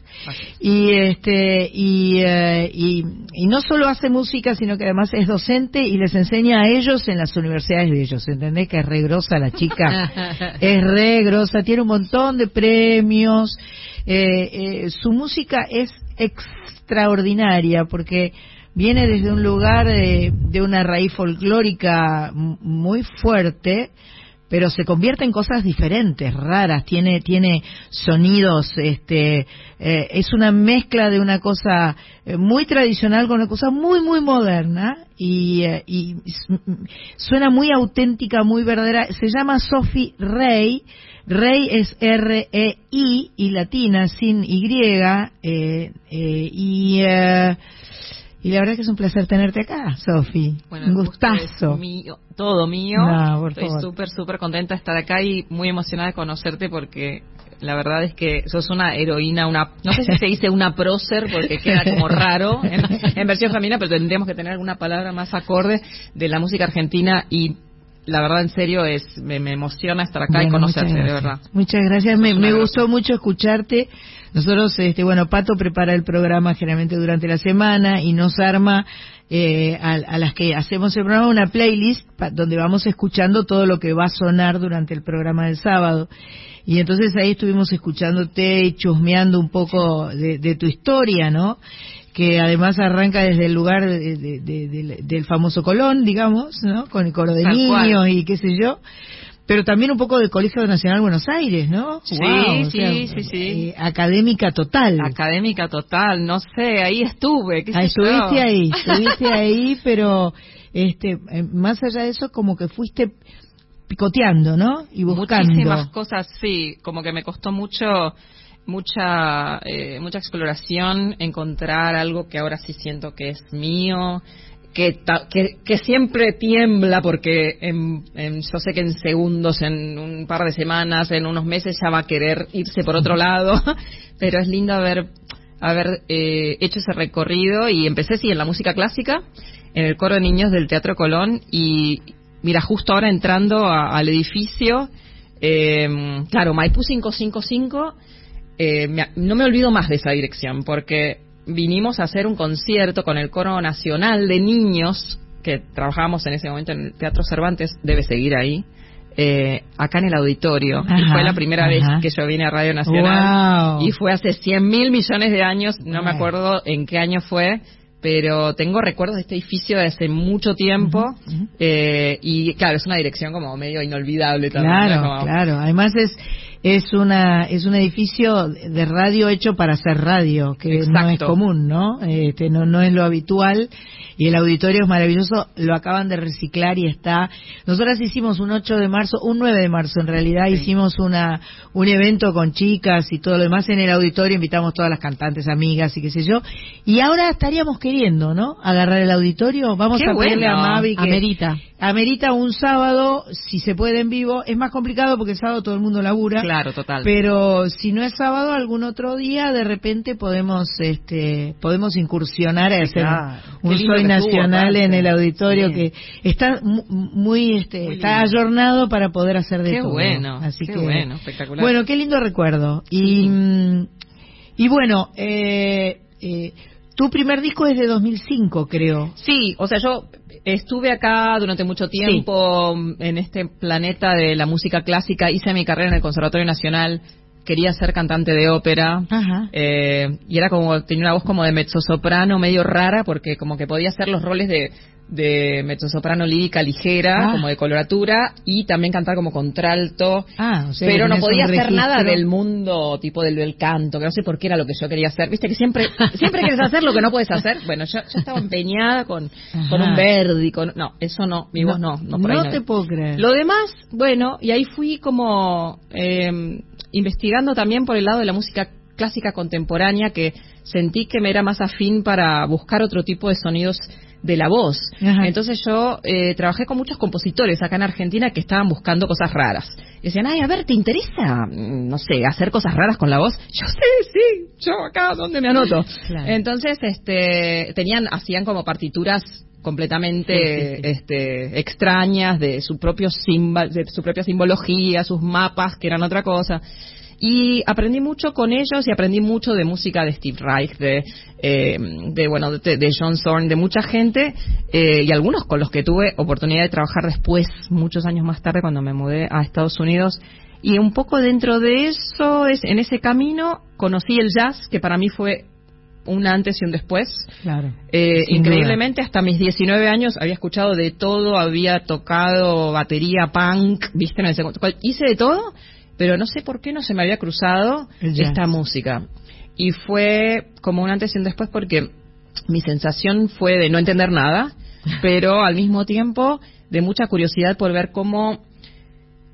y este y, eh, y, y, no solo hace música, sino que además es docente y les enseña a ellos en las universidades de ellos, ¿entendés? Que es regrosa la chica, es regrosa, tiene un montón de premios, eh, eh, su música es extraordinaria, porque viene desde un lugar de, de una raíz folclórica muy fuerte, pero se convierte en cosas diferentes, raras, tiene, tiene sonidos, este, eh, es una mezcla de una cosa eh, muy tradicional con una cosa muy, muy moderna y, eh, y suena muy auténtica, muy verdadera. Se llama Sophie Rey, Rey es R-E-I y latina sin Y, y y la verdad que es un placer tenerte acá, Sofi. un gustazo. Mío, todo mío. Estoy súper, súper contenta de estar acá y muy emocionada de conocerte porque la verdad es que sos una heroína, una no sé si se dice una prócer porque queda como raro en, versión femenina, pero tendríamos que tener alguna palabra más acorde de la música argentina y la verdad en serio es me, emociona estar acá y conocerte, de verdad. Muchas gracias, me, me gustó mucho escucharte nosotros, este, bueno, Pato prepara el programa generalmente durante la semana y nos arma eh, a, las que hacemos el programa una playlist donde vamos escuchando todo lo que va a sonar durante el programa del sábado. Y entonces ahí estuvimos escuchándote y chusmeando un poco de, tu historia, ¿no? Que además arranca desde el lugar del famoso Colón, digamos, ¿no? Con el coro de niños y qué sé yo pero también un poco del Colegio Nacional Buenos Aires, ¿no? Sí, sí, sí, sí. Eh, académica total. Académica total, no sé, ahí estuve. ¿qué ah, estuviste ahí, estuviste ahí, pero este, eh, más allá de eso, como que fuiste picoteando, ¿no? Y buscando. Muchísimas cosas, sí, como que me costó mucho mucha eh, mucha exploración encontrar algo que ahora sí siento que es mío que, que, siempre tiembla porque en, yo sé que en segundos, en un par de semanas, en unos meses ya va a querer irse por otro lado, pero es lindo haber, haber eh, hecho ese recorrido y empecé sí en la música clásica, en el coro de niños del Teatro Colón y mira, justo ahora entrando al edificio, eh, claro, Maipú 555, eh, no me olvido más de esa dirección porque vinimos a hacer un concierto con el Coro Nacional de Niños, que trabajábamos en ese momento en el Teatro Cervantes, debe seguir ahí, eh, acá en el auditorio. y fue la primera vez que yo vine a Radio Nacional. Y fue hace 100 mil millones de años, no me acuerdo en qué año fue, pero tengo recuerdos de este edificio de hace mucho tiempo eh, y claro es una dirección como medio inolvidable también claro claro. Además es es una es un edificio de radio hecho para hacer radio que no es común no este no no es lo habitual y el auditorio es maravilloso lo acaban de reciclar y está. Nosotras hicimos un 8 de marzo un 9 de marzo en realidad hicimos una un evento con chicas y todo lo demás en el auditorio invitamos todas las cantantes amigas y qué sé yo y ahora estaríamos queriendo no agarrar el auditorio vamos a pedirle a Mavi que amerita. Amerita un sábado si se puede en vivo es más complicado porque el sábado todo el mundo labura Claro, total. Pero si no es sábado, algún otro día, de repente podemos este podemos incursionar a hacer un soy nacional en el auditorio que está muy este está ayornado para poder hacer de qué todo. Bueno, Así qué que bueno, espectacular. Bueno, qué lindo recuerdo. Y mm, y bueno, eh, eh, tu primer disco es de 2005, creo. Sí, o sea, yo estuve acá durante mucho tiempo en este planeta de la música clásica. Hice mi carrera en el Conservatorio Nacional. Quería ser cantante de ópera. Eh, y era como, tenía una voz como de mezzosoprano, medio rara, porque como que podía hacer los roles de de mezzosoprano lírica ligera, Ah. como de coloratura, y también cantar como contralto. Ah, o sea pero no podía hacer nada del mundo tipo del, del canto, que no sé por qué era lo que yo quería hacer. Viste que siempre siempre quieres hacer lo que no puedes hacer. Bueno, yo, yo estaba empeñada con, con un Verdi, con no, eso no, mi voz no, no, por ahí no te puedo creer. Lo demás, bueno, y ahí fui como eh, investigando también por el lado de la música clásica contemporánea que sentí que me era más afín para buscar otro tipo de sonidos de la voz. Ajá. Entonces yo eh, trabajé con muchos compositores acá en Argentina que estaban buscando cosas raras. Y decían, ay, a ver, ¿te interesa, mm, no sé, hacer cosas raras con la voz? Yo sí, sí, yo acá, ¿dónde me anoto? Claro. Entonces, este, tenían, hacían como partituras completamente Sí, sí, sí. este extrañas de su propio simba- de su propia simbología, sus mapas que eran otra cosa. Y aprendí mucho con ellos y aprendí mucho de música de Steve Reich, de, eh, de bueno, de, de John Zorn, de mucha gente eh, y algunos con los que tuve oportunidad de trabajar después, muchos años más tarde cuando me mudé a Estados Unidos. Y un poco dentro de eso, es, en ese camino, conocí el jazz, que para mí fue un antes y un después. Claro. Eh, increíblemente, hasta mis 19 años había escuchado de todo, había tocado batería, punk, viste, en el segundo. Hice de todo, pero no sé por qué no se me había cruzado esta música. Y fue como un antes y un después porque mi sensación fue de no entender nada, pero al mismo tiempo de mucha curiosidad por ver cómo,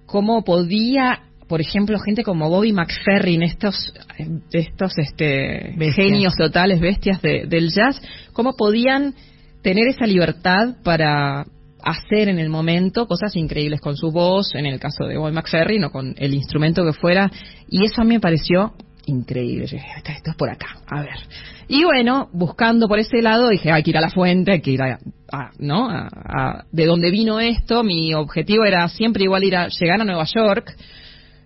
cómo podía, por ejemplo, gente como Bobby McFerrin, estos, estos este, Bestias. genios totales, bestias de- del jazz, cómo podían tener esa libertad para hacer en el momento cosas increíbles con su voz, en el caso de Bobby McFerrin o con el instrumento que fuera, y eso a mí me pareció increíble. Yo dije, "Esto- esto es por acá, a ver. Y bueno, buscando por ese lado, dije, hay que ir a la fuente, hay que ir a, a- ¿no? A- a- de dónde vino esto, mi objetivo era siempre igual ir a llegar a Nueva York,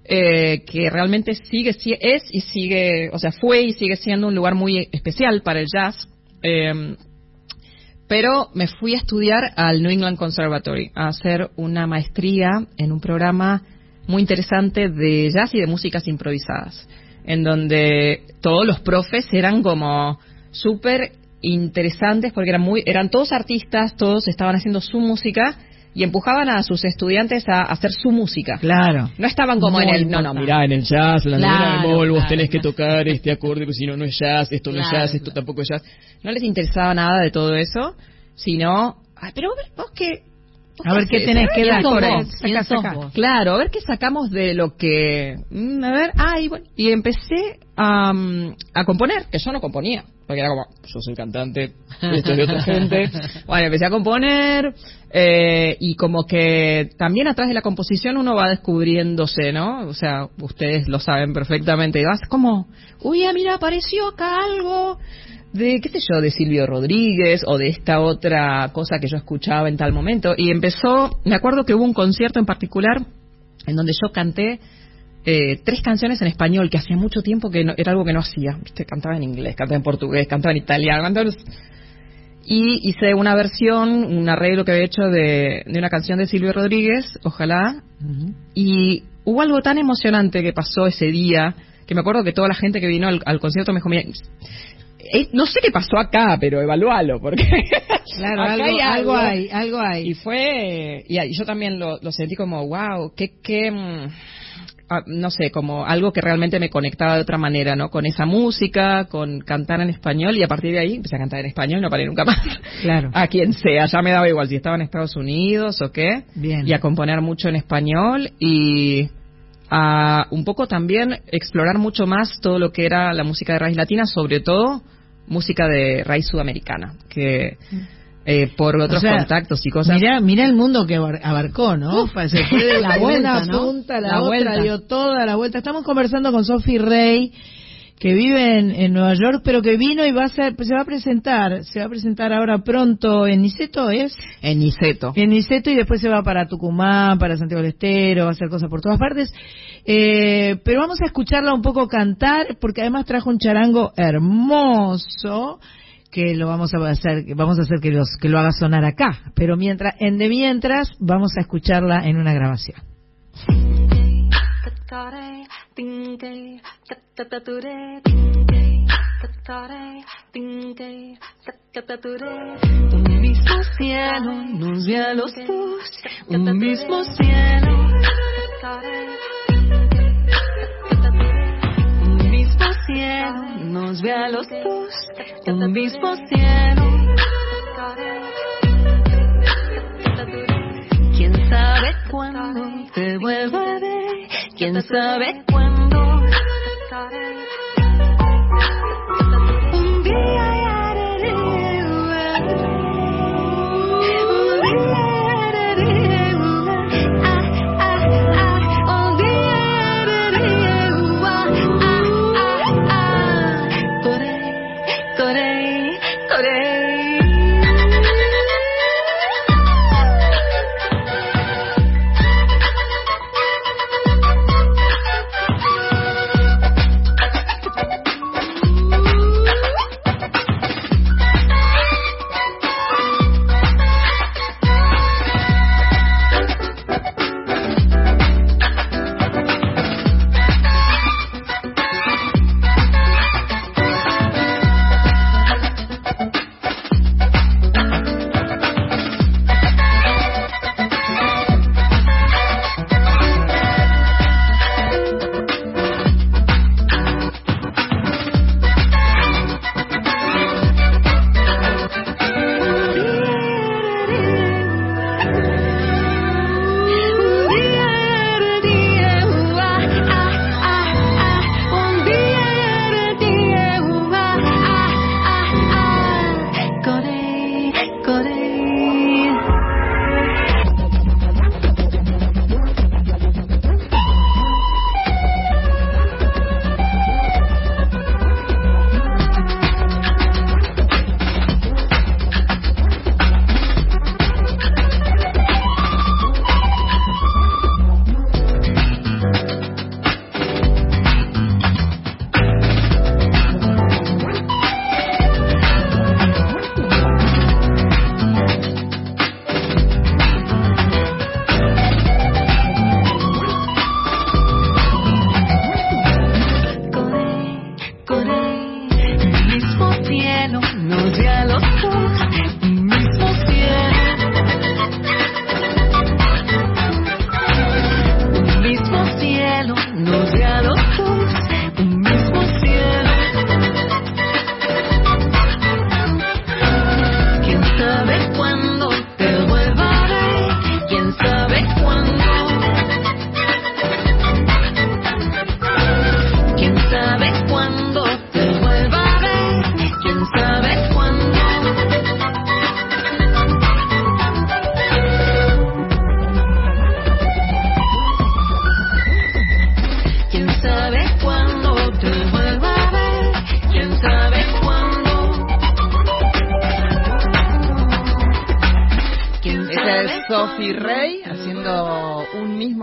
eh, que realmente sigue, si- es y sigue, o sea, fue y sigue siendo un lugar muy especial para el jazz. Eh, pero me fui a estudiar al New England Conservatory, a hacer una maestría en un programa muy interesante de jazz y de músicas improvisadas, en donde todos los profes eran como súper interesantes porque eran muy, eran todos artistas, todos estaban haciendo su música y empujaban a sus estudiantes a hacer su música. Claro. No estaban como en el, no, no, mirá, en el jazz, la Claro, manera de bemol, vos claro, tenés que tocar este acorde, porque si no, no es jazz, esto no es jazz, esto tampoco es jazz. No les interesaba nada de todo eso, sino, ay, pero vos, vos A ver qué tenés que dar. ¿quién por. Claro, a ver qué sacamos de lo que... mm, a ver, ay, bueno, y empecé a, mm, a componer, que yo no componía, porque era como, yo soy cantante, esto es de otra gente. Bueno, empecé a componer, eh, y como que también atrás de la composición uno va descubriéndose, ¿no? O sea, ustedes lo saben perfectamente, y vas como, uy, ah, mira, apareció acá algo de, qué sé yo, de Silvio Rodríguez o de esta otra cosa que yo escuchaba en tal momento. Y empezó, me acuerdo que hubo un concierto en particular en donde yo canté eh, tres canciones en español, que hacía mucho tiempo que no- era algo que no hacía. ¿viste? Cantaba en inglés, cantaba en portugués, cantaba en italiano, cantaba en- Y hice una versión, un arreglo que había hecho de, de una canción de Silvio Rodríguez, ojalá. Y hubo algo tan emocionante que pasó ese día, que me acuerdo que toda la gente que vino al, al concierto me dijo, "Mira, eh, no sé qué pasó acá, pero evalualo, porque Claro, acá algo, hay algo algo. hay, algo hay. Y fue, y, y yo también lo, lo sentí como, wow, qué, qué, mm, ah, no sé, como algo que realmente me conectaba de otra manera, ¿no? Con esa música, con cantar en español, y a partir de ahí empecé a cantar en español, no paré nunca más. Claro. A quien sea, ya me daba igual si estaba en Estados Unidos o qué. Bien. Y a componer mucho en español y a un poco también explorar mucho más todo lo que era la música de raíz latina, sobre todo música de raíz sudamericana, que eh, por otros O sea, contactos y cosas. Mirá, mirá el mundo que abar- abarcó, ¿no? Pa- Se fue de La de vuelta, punta la, La otra, vuelta. dio toda la vuelta. Estamos conversando con Sophie Rey, que vive en, en Nueva York, pero que vino y va a ser, se va a presentar, se va a presentar ahora pronto en Niceto, ¿es? En Niceto. En Niceto y después se va para Tucumán, para Santiago del Estero, va a hacer cosas por todas partes. Eh, pero vamos a escucharla un poco cantar, porque además trajo un charango hermoso que lo vamos a hacer, vamos a hacer que, los, que lo haga sonar acá. Pero mientras, en de mientras, vamos a escucharla en una grabación. Un mismo cielo nos ve a los dos, un mismo cielo. Un mismo cielo nos ve a los dos, un mismo cielo. Sabe cuándo te vuelva a ver? ¿Quién sabe cuándo?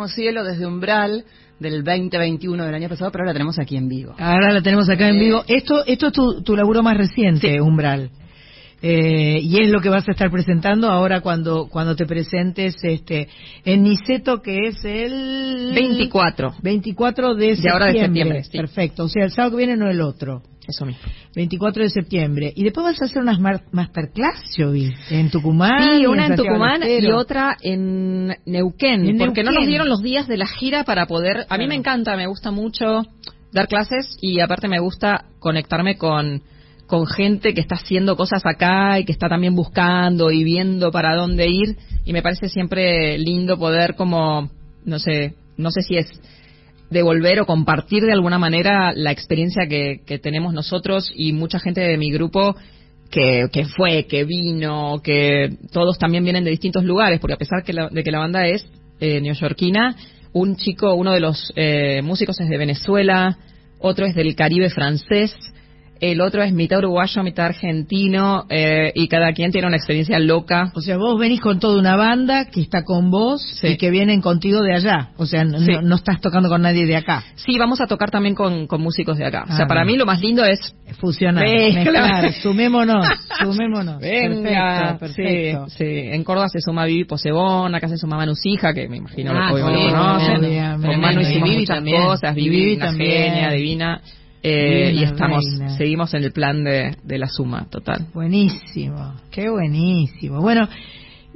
Mismo cielo desde Umbral del 2021 del año pasado, pero ahora la tenemos aquí en vivo. Ahora la tenemos acá en vivo. Esto, esto es tu, tu laburo más reciente, Umbral. Eh, y es lo que vas a estar presentando ahora cuando cuando te presentes este en Niceto que es el 24. 24 de De septiembre. ahora de septiembre, sí. Perfecto. O sea, el sábado que viene no el otro. Eso mismo. 24 de septiembre. Y después vas a hacer unas masterclass, yo vi, en Tucumán. Sí, y una en Tucumán y otra en Neuquén, En porque no nos dieron los días de la gira para poder... A mí Claro. me encanta, me gusta mucho dar clases y aparte me gusta conectarme con, con gente que está haciendo cosas acá y que está también buscando y viendo para dónde ir. Y me parece siempre lindo poder como, no sé, no sé si es devolver o compartir de alguna manera la experiencia que, que tenemos nosotros y mucha gente de mi grupo que, que fue, que vino, que todos también vienen de distintos lugares, porque a pesar que la- de que la banda es eh, neoyorquina, un chico, uno de los eh, músicos es de Venezuela, otro es del Caribe francés, el otro es mitad uruguayo, mitad argentino, eh, y cada quien tiene una experiencia loca. O sea, vos venís con toda una banda que está con vos y que vienen contigo de allá. O sea, no, estás tocando con nadie de acá. Sí, vamos a tocar también con, músicos de acá. o sea, ah, para mí lo más lindo es... Fusionar, mezclar, sumémonos, sumémonos. Venga, perfecto, Sí, En Córdoba se suma Vivi Posebón, acá se suma Manu Sija, que me imagino ah, lo, conocen. Con Manu hicimos muchas cosas, Vivi, una genia, divina. Eh, y estamos, seguimos en el plan de, de la suma total. Buenísimo, qué buenísimo. Bueno,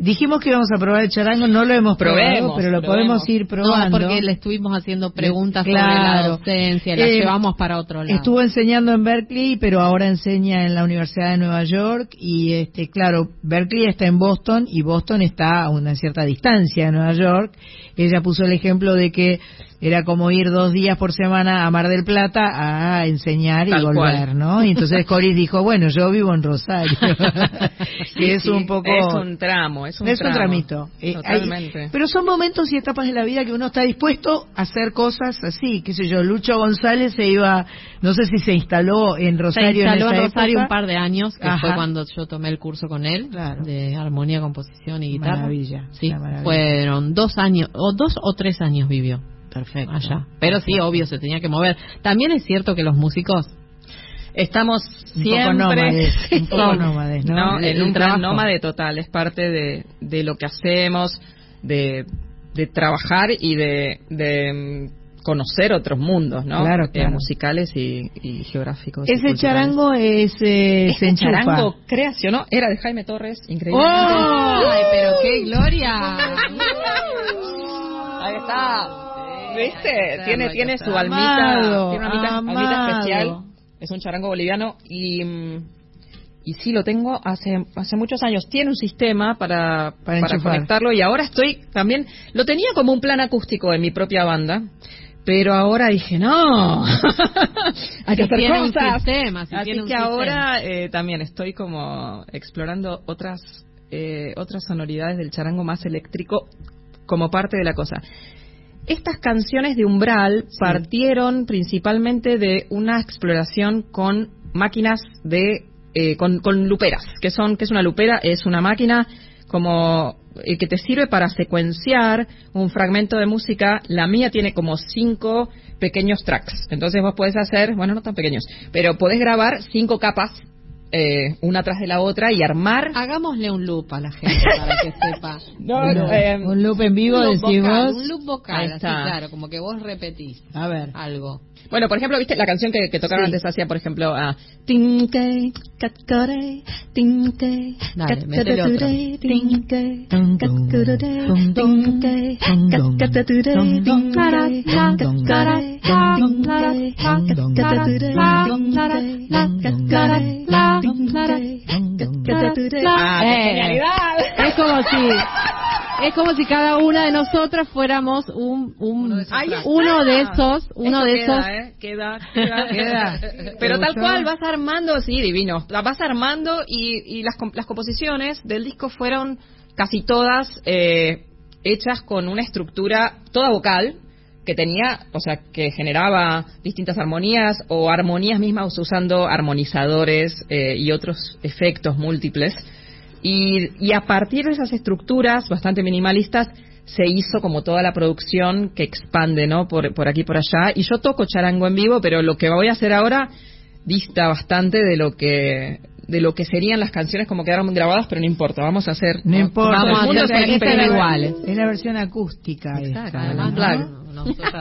Dijimos que íbamos a probar el charango, no lo hemos probado, pero lo podemos ir probando. No, porque le estuvimos haciendo preguntas sobre la docencia, la eh, llevamos para otro lado. Estuvo enseñando en Berkeley, pero ahora enseña en la Universidad de Nueva York y este, claro, Berkeley está en Boston y Boston está a una cierta distancia de Nueva York. Ella puso el ejemplo de que era como ir dos días por semana a Mar del Plata a enseñar y volver, ¿no? Y entonces Coris dijo, bueno, yo vivo en Rosario, que es un poco... Es un tramo, es un, es un tramito. Eh, Totalmente. pero son momentos y etapas de la vida que uno está dispuesto a hacer cosas así, qué sé yo, Lucho González se iba, no sé si se instaló en Rosario se instaló en, Rosario un par de años, que fue cuando yo tomé el curso con él, de armonía, composición y guitarra. Maravilla. Sí, fueron dos años, o dos o tres años vivió. Perfecto. Allá. Pero sí, obvio, se tenía que mover. También es cierto que los músicos estamos siempre un poco nómades, ¿no? en un nómade total, es parte de, de lo que hacemos, de, de trabajar y de, de mm, conocer otros mundos, ¿no? Claro, eh, musicales y, y, geográficos. Ese charango es eh, este charango creación, ¿no? Era de Jaime Torres, increíble. ¡Oh! ¡Ay, pero qué gloria! Ahí está. ¿Viste? tiene tiene su almita, tiene una almita, especial. Es un charango boliviano y y sí lo tengo hace hace muchos años. Tiene un sistema para para, conectarlo y ahora estoy también lo tenía como un plan acústico en mi propia banda. Pero ahora dije, no, hay que hacer cosas. Así que ahora eh, también estoy como explorando otras eh, otras sonoridades del charango más eléctrico como parte de la cosa. Estas canciones de umbral partieron principalmente de una exploración con máquinas de eh, con, luperas, que son que es una lupera, es una máquina como eh, que te sirve para secuenciar un fragmento de música. La mía tiene como cinco pequeños tracks. Entonces vos podés hacer, bueno, no tan pequeños, pero podés grabar cinco capas eh, una tras de la otra y armar. Hagámosle un loop a la gente para que sepa. Eh, un loop en vivo, decimos. un loop vocal, así, claro, como que vos repetís. A ver. Algo. Bueno, por ejemplo, ¿viste la canción que, que tocaron antes? Hacía, por ejemplo, a. es como si es como si cada una de nosotras fuéramos un, uno de esos, uno de esos, queda, queda, Pero tal cual vas armando, sí, divino. Vas armando y, y las, las composiciones del disco fueron casi todas hechas con una estructura toda vocal, que tenía, o sea, que generaba distintas armonías o armonías mismas usando armonizadores eh, y otros efectos múltiples. Y, a partir de esas estructuras bastante minimalistas se hizo como toda la producción que expande, ¿no? Por, por aquí por allá. Y yo toco charango en vivo, pero lo que voy a hacer ahora dista bastante de lo que de lo que serían las canciones como quedaron grabadas, pero no importa, vamos a hacer. No importa, vamos a hacer iguales. Es la versión acústica. Además, claro. Nosotros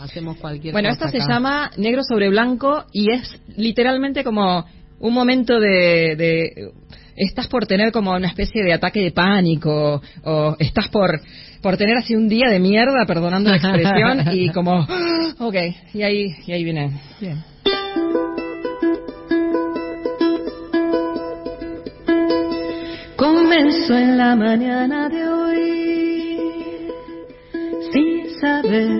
hacemos cualquier Bueno, esta se llama Negro sobre Blanco y es literalmente como un momento de estás por tener como una especie de ataque de pánico o estás por por tener así un día de mierda, perdonando la expresión, y como, ok, y ahí, y ahí viene. Bien. Comenzó en la mañana de hoy, sin saber.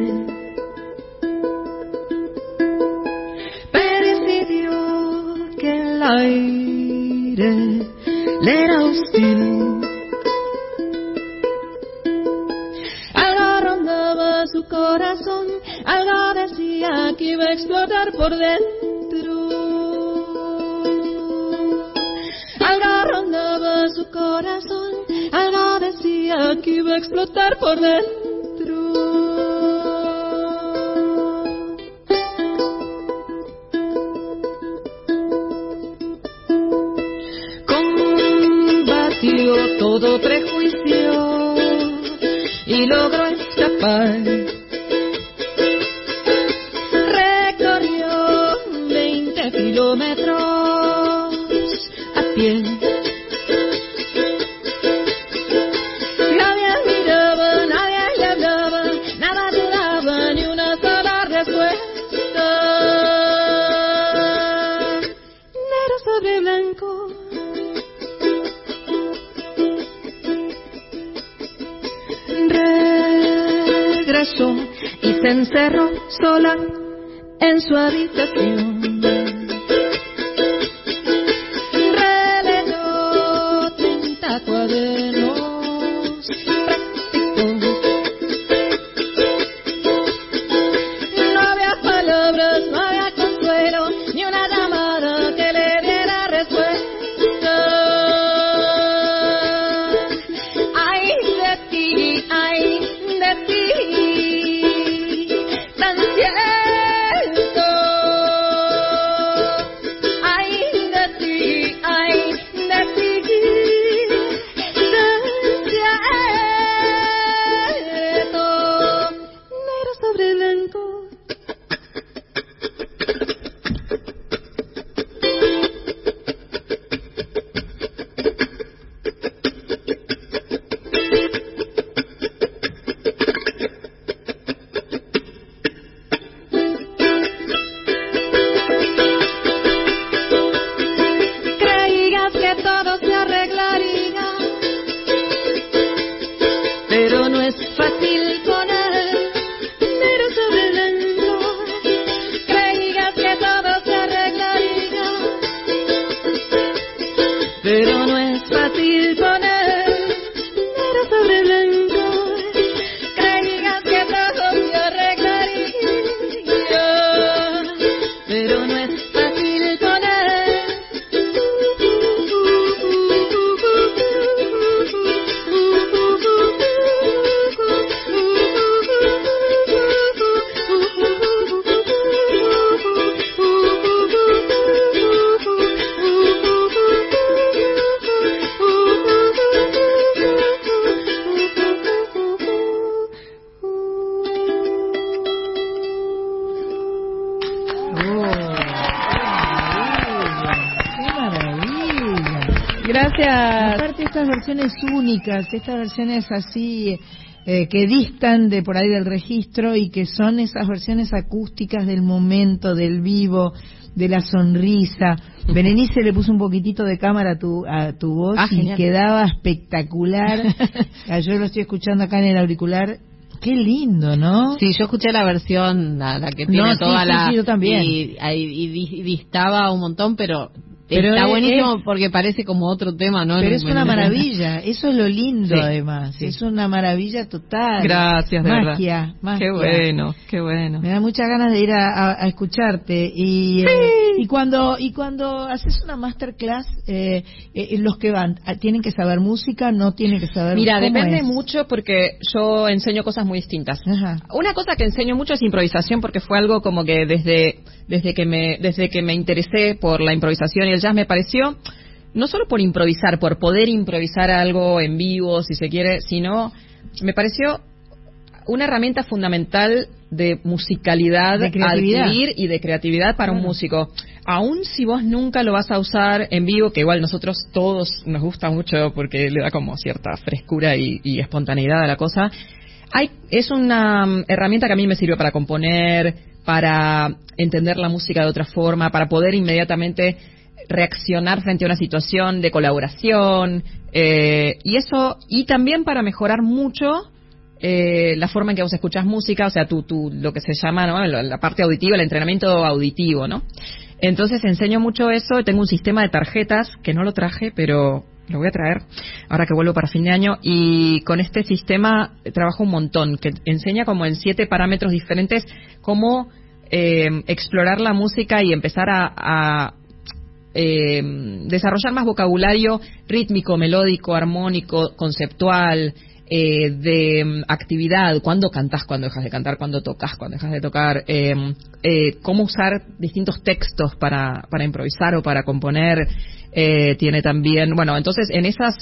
Percibió que el aire le era hostil. Algo rondaba su corazón, algo decía que iba a explotar por dentro. algo rondaba su corazón, algo decía que iba a explotar por dentro. Todo prejuicio y logró escapar. Encerró sola en su habitación. Estas versiones así eh, que distan de por ahí del registro y que son esas versiones acústicas del momento, del vivo, de la sonrisa. Berenice le puso un poquitito de cámara a tu, a tu voz ah, y quedaba espectacular. Ah, yo lo estoy escuchando acá en el auricular Qué lindo, ¿no? Sí, yo escuché la versión, la, que tiene toda la... yo también. Y, y, distaba un montón, pero pero está buenísimo porque parece como otro tema, ¿no? Pero es una maravilla, eso es lo lindo además, es una maravilla total. Gracias, magia, magia. Qué bueno, qué bueno. Me da muchas ganas de ir a, escucharte y eh, y cuando y cuando haces una masterclass, eh, eh, los que van tienen que saber música, no tienen que saber. Mira, depende mucho porque yo enseño cosas muy distintas. Una cosa que enseño mucho es improvisación porque fue algo como que desde desde que me desde que me interesé por la improvisación y el jazz me pareció no solo por improvisar, por poder improvisar algo en vivo, si se quiere, sino me pareció una herramienta fundamental de musicalidad de adquirir y de creatividad para un músico. Aún si vos nunca lo vas a usar en vivo, que igual nosotros todos nos gusta mucho porque le da como cierta frescura y, y espontaneidad a la cosa, hay, es una mm, herramienta que a mí me sirve para componer, para entender la música de otra forma, para poder inmediatamente reaccionar frente a una situación de colaboración eh, y eso y también para mejorar mucho eh, la forma en que vos escuchás música, o sea, tu, tu, lo que se llama ¿no? la, parte auditiva, el entrenamiento auditivo, ¿no? Entonces enseño mucho eso, tengo un sistema de tarjetas que no lo traje, pero lo voy a traer ahora que vuelvo para fin de año y con este sistema trabajo un montón, que enseña como en siete parámetros diferentes cómo eh, explorar la música y empezar a, eh, desarrollar más vocabulario rítmico, melódico, armónico, conceptual, eh, de mm, actividad, cuándo cantás, cuándo dejas de cantar, cuándo tocas, cuándo dejas de tocar, eh, eh, cómo usar distintos textos para, para improvisar o para componer, eh, tiene también, bueno, entonces en esas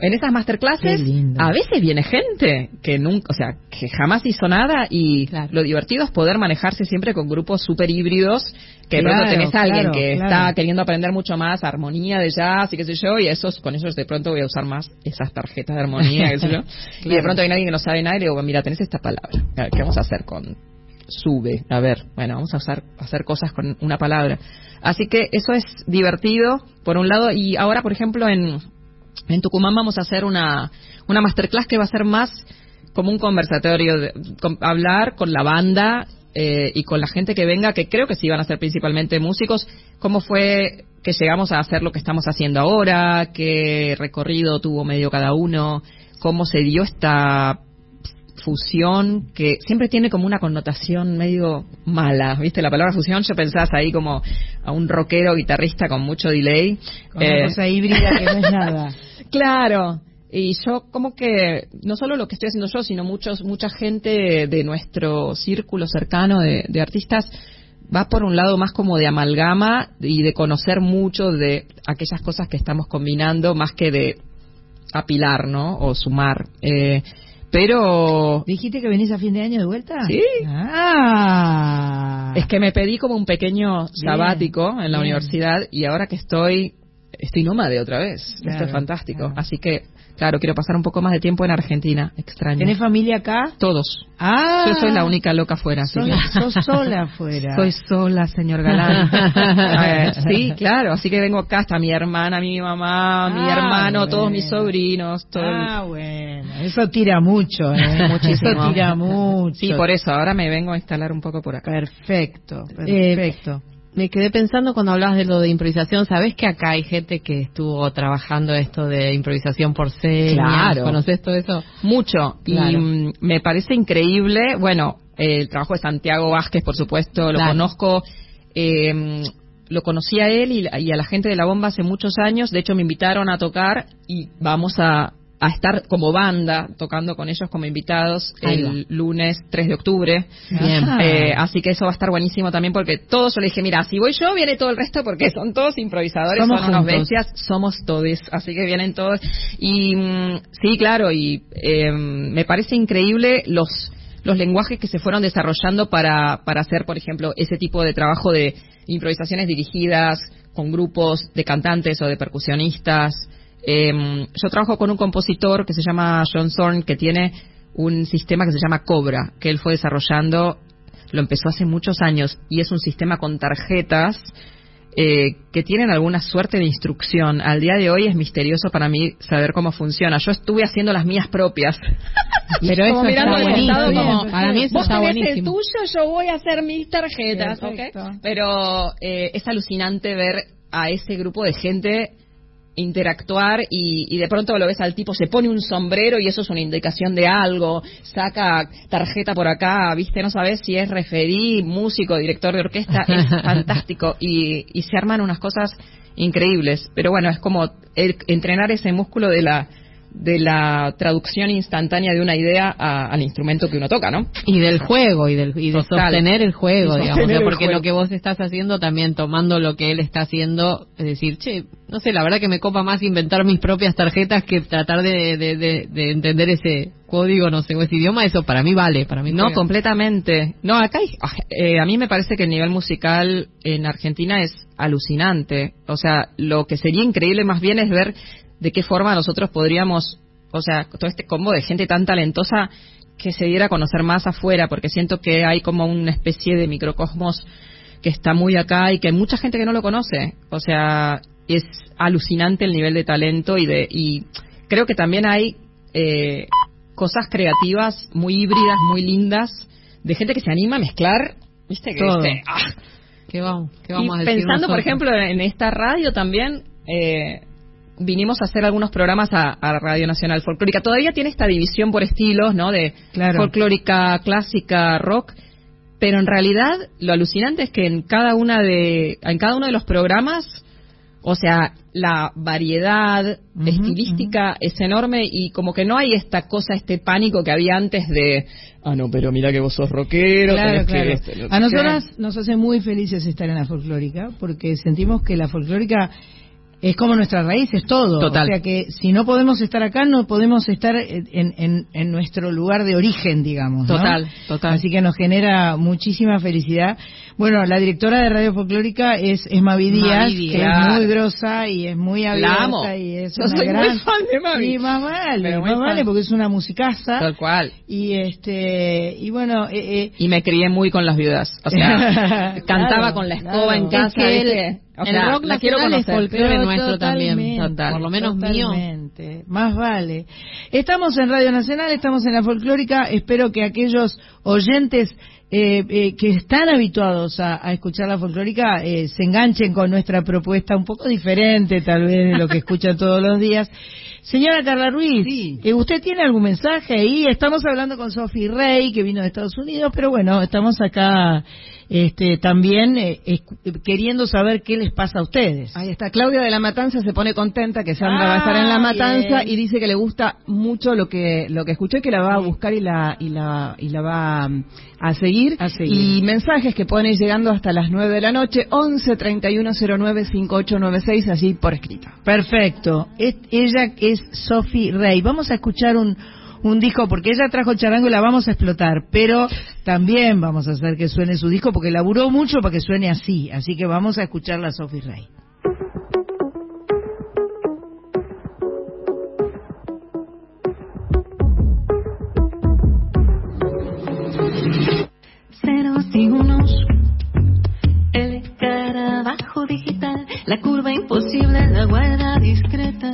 en esas masterclasses a veces viene gente que nunca, o sea, que jamás hizo nada y lo divertido es poder manejarse siempre con grupos súper híbridos que de pronto tenés a alguien que está queriendo aprender mucho más armonía de jazz y qué sé yo y esos con esos de pronto voy a usar más esas tarjetas de armonía qué sé yo. Y de pronto hay alguien que no sabe nada y le digo mira tenés esta palabra. Qué vamos a hacer con sube a ver bueno vamos a usar hacer cosas con una palabra así que eso es divertido por un lado y ahora por ejemplo en en Tucumán vamos a hacer una, una masterclass que va a ser más como un conversatorio, de, hablar con la banda eh, y con la gente que venga, que creo que sí van a ser principalmente músicos, cómo fue que llegamos a hacer lo que estamos haciendo ahora, qué recorrido tuvo medio cada uno, cómo se dio esta fusión que siempre tiene como una connotación medio mala, ¿viste? La palabra fusión, yo pensás ahí como a un rockero guitarrista con mucho delay. Con una eh, cosa híbrida que no es nada. Claro. Y yo como que, no solo lo que estoy haciendo yo, sino muchos, mucha gente de nuestro círculo cercano de, de artistas va por un lado más como de amalgama y de conocer mucho de aquellas cosas que estamos combinando más que de apilar, ¿no? O sumar. Eh, pero... ¿Dijiste que venís a fin de año de vuelta? Sí. Ah. Es que me pedí como un pequeño sabático en la universidad y ahora que estoy estoy nómade otra vez. Esto es fantástico. Así que, claro, quiero pasar un poco más de tiempo en Argentina. Extraño. ¿Tienes familia acá? Todos. Ah. Yo soy la única loca afuera. Soy, sola afuera. Soy sola, señor Galán. sí, claro. Así que vengo acá. Está mi hermana, mi mamá, mi ah, hermano, todos mis sobrinos. Todo ah, bueno. Eso tira mucho, ¿eh? Muchísimo. Eso tira mucho. Sí, por eso. Ahora me vengo a instalar un poco por acá. Perfecto, perfecto me quedé pensando cuando hablabas de lo de improvisación. ¿Sabés que acá hay gente que estuvo trabajando esto de improvisación por señas? Claro. ¿Conoces todo eso? Mucho. Y mm, me parece increíble. Bueno, el trabajo de Santiago Vázquez, por supuesto, lo conozco. Eh, lo conocí a él y, y, a la gente de la bomba hace muchos años. De hecho, me invitaron a tocar y vamos a, a estar como banda tocando con ellos como invitados el lunes 3 de octubre. Eh, así que eso va a estar buenísimo también porque todos yo le dije, mira, si voy yo, viene todo el resto porque son todos improvisadores, son unos bestias, somos todos, así que vienen todos. Y mm, sí, claro, y eh, me parece increíble los los lenguajes que se fueron desarrollando para, para hacer, por ejemplo, ese tipo de trabajo de improvisaciones dirigidas con grupos de cantantes o de percusionistas. Eh, yo trabajo con un compositor que se llama John Zorn, que tiene un sistema que se llama Cobra, que él fue desarrollando, lo empezó hace muchos años, y es un sistema con tarjetas eh, que tienen alguna suerte de instrucción. Al día de hoy es misterioso para mí saber cómo funciona. Yo estuve haciendo las mías propias. Pero eso está buenísimo. para mí eso está buenísimo. el tuyo, yo voy a hacer mis tarjetas. Pero eh, es alucinante ver a ese grupo de gente interactuar y, de pronto lo ves al tipo, se pone un sombrero y eso es una indicación de algo, saca tarjeta por acá, viste, no sabes si es referí, músico, director de orquesta, es fantástico y, y se arman unas cosas increíbles. Pero bueno, es como entrenar ese músculo de la de la traducción instantánea de una idea al instrumento que uno toca, ¿no? Y del juego, y, del, y de sostener el juego, digamos, porque lo que vos estás haciendo también tomando lo que él está haciendo, es decir, che, no sé, la verdad que me copa más inventar mis propias tarjetas que tratar de, de, entender ese código, no sé, o ese idioma, eso para mí vale, para mí No, completamente. No, acá ah, eh, a mí me parece que el nivel musical en Argentina es alucinante. O sea, lo que sería increíble más bien es ver de qué forma nosotros podríamos, o sea, todo este combo de gente tan talentosa que se diera a conocer más afuera, porque siento que hay como una especie de microcosmos que está muy acá y que hay mucha gente que no lo conoce. O sea, es alucinante el nivel de talento y de y creo que también hay eh, cosas creativas muy híbridas, muy lindas, de gente que se anima a mezclar, viste que Todo. ah. ¿Qué vamos, qué vamos y pensando, por ejemplo, en esta radio también, eh, vinimos a hacer algunos programas a, Radio Nacional Folclórica. Todavía tiene esta división por estilos, ¿no? De folclórica, clásica, rock. Pero en realidad lo alucinante es que en cada una de en cada uno de los programas O sea, la variedad estilística es enorme y como que no hay esta cosa, este pánico que había antes de, ah, no, pero mira que vos sos rockero. Claro, claro. a nosotras nos hace muy felices estar en la folclórica porque sentimos que la folclórica es como nuestra raíz, es todo. Total. O sea que si no podemos estar acá, no podemos estar en, en, en nuestro lugar de origen, digamos. Total, total. Así que nos genera muchísima felicidad. Bueno, la directora de Radio Folclórica es, es Mavi Díaz, que es muy grosa y es muy abierta. Y es Yo una soy gran... muy fan de Mavi. Y más vale, más vale, porque es una musicaza. Tal cual. Y este y bueno, eh, eh, Y me crié muy con las viudas. O sea, cantaba con la escoba claro. en casa. O el sea, rock la quiero nacional es conocer. folclore nuestro también, total. por lo menos mío. totalmente. Más vale. Estamos en Radio Nacional, estamos en la folclórica. Espero que aquellos oyentes eh, eh, que están habituados a, a escuchar la folclórica eh, se enganchen con nuestra propuesta un poco diferente, tal vez, de lo que escuchan todos los días. Señora Carla Ruiz, eh, ¿usted tiene algún mensaje ahí? Estamos hablando con Sophie Rey, que vino de Estados Unidos, pero bueno, estamos acá este, también eh, queriendo saber qué les pasa a ustedes. Ahí está, Claudia de la Matanza se pone contenta que Sandra Ah, va a estar en la Matanza bien. y dice que le gusta mucho lo que lo que escuchó y que la va a buscar y la y la y la va mm, a seguir. A seguir. Y mensajes que pueden ir llegando hasta las 9 de la noche, 11 31 09 5896 allí por escrito. Perfecto. Es- ella es Sophie Rey. Vamos a escuchar un, un disco porque ella trajo charango y la vamos a explotar, pero también vamos a hacer que suene su disco porque laburó mucho para que suene así. Así que vamos a escucharla a Sophie Rey. ceros y unos. El escarabajo digital, la curva imposible, la guarda discreta.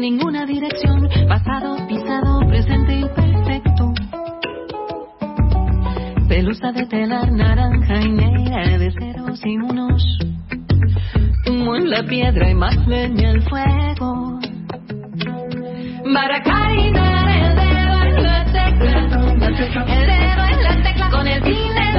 Ninguna dirección, pasado, pisado, presente imperfecto. Pelusa de telar naranja y negra de ceros y unos. Humo en la piedra y más leña al fuego. Maracaibar, el dedo en la tecla. El dedo en la tecla. Con el fin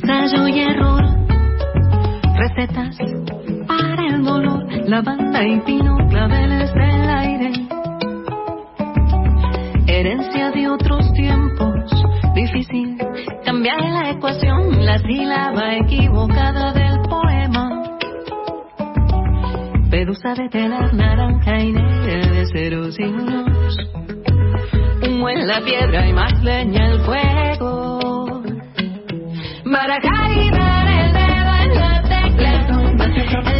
Ensayo y error, recetas para el dolor, lavanda y pino, claveles del aire. Herencia de otros tiempos, difícil cambiar la ecuación, la sílaba equivocada del poema. Pelusa de telar naranja y negra de ceros y unos. Humo en la piedra y más leña al fuego. Maracaibar, el dedo en la tecla.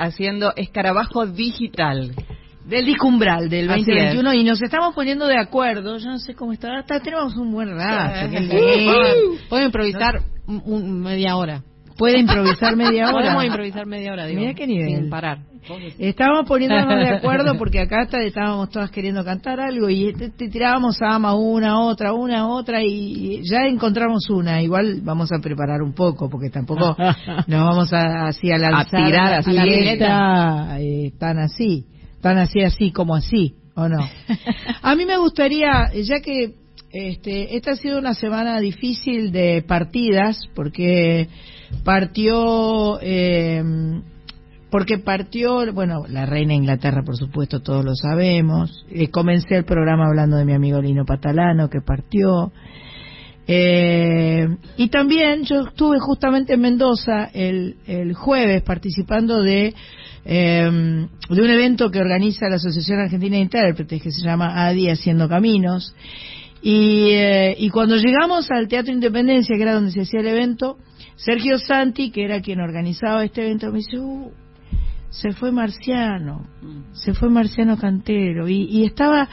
Haciendo escarabajo digital. Del discumbral del 2021 y nos estamos poniendo de acuerdo. Yo no sé cómo está. Hasta tenemos un buen rato. Puedo improvisar un, media hora. Puede improvisar media hora. Podemos improvisar media hora, digo. Mira qué nivel. Sin parar. Estábamos poniéndonos de acuerdo porque acá estábamos todas queriendo cantar algo y te, tirábamos a ama una, otra, una, otra y ya encontramos una. Igual vamos a preparar un poco porque tampoco nos vamos a, así a lanzar a tirar así la eh, tan así, tan así así como así, ¿o no? a mí me gustaría, ya que este, esta ha sido una semana difícil de partidas porque partió eh, porque partió, bueno, la reina Inglaterra, por supuesto, todos lo sabemos. Eh, comencé el programa hablando de mi amigo Lino Patalano, que partió. Eh, y también yo estuve justamente en Mendoza el, el jueves participando de, eh, de un evento que organiza la Asociación Argentina de Intérpretes, que se llama ADI Haciendo Caminos. Y, eh, y cuando llegamos al Teatro Independencia, que era donde se hacía el evento, Sergio Santi, que era quien organizaba este evento, me dice, uh, se fue Marciano, mm. se fue Marciano Cantero, y, estaba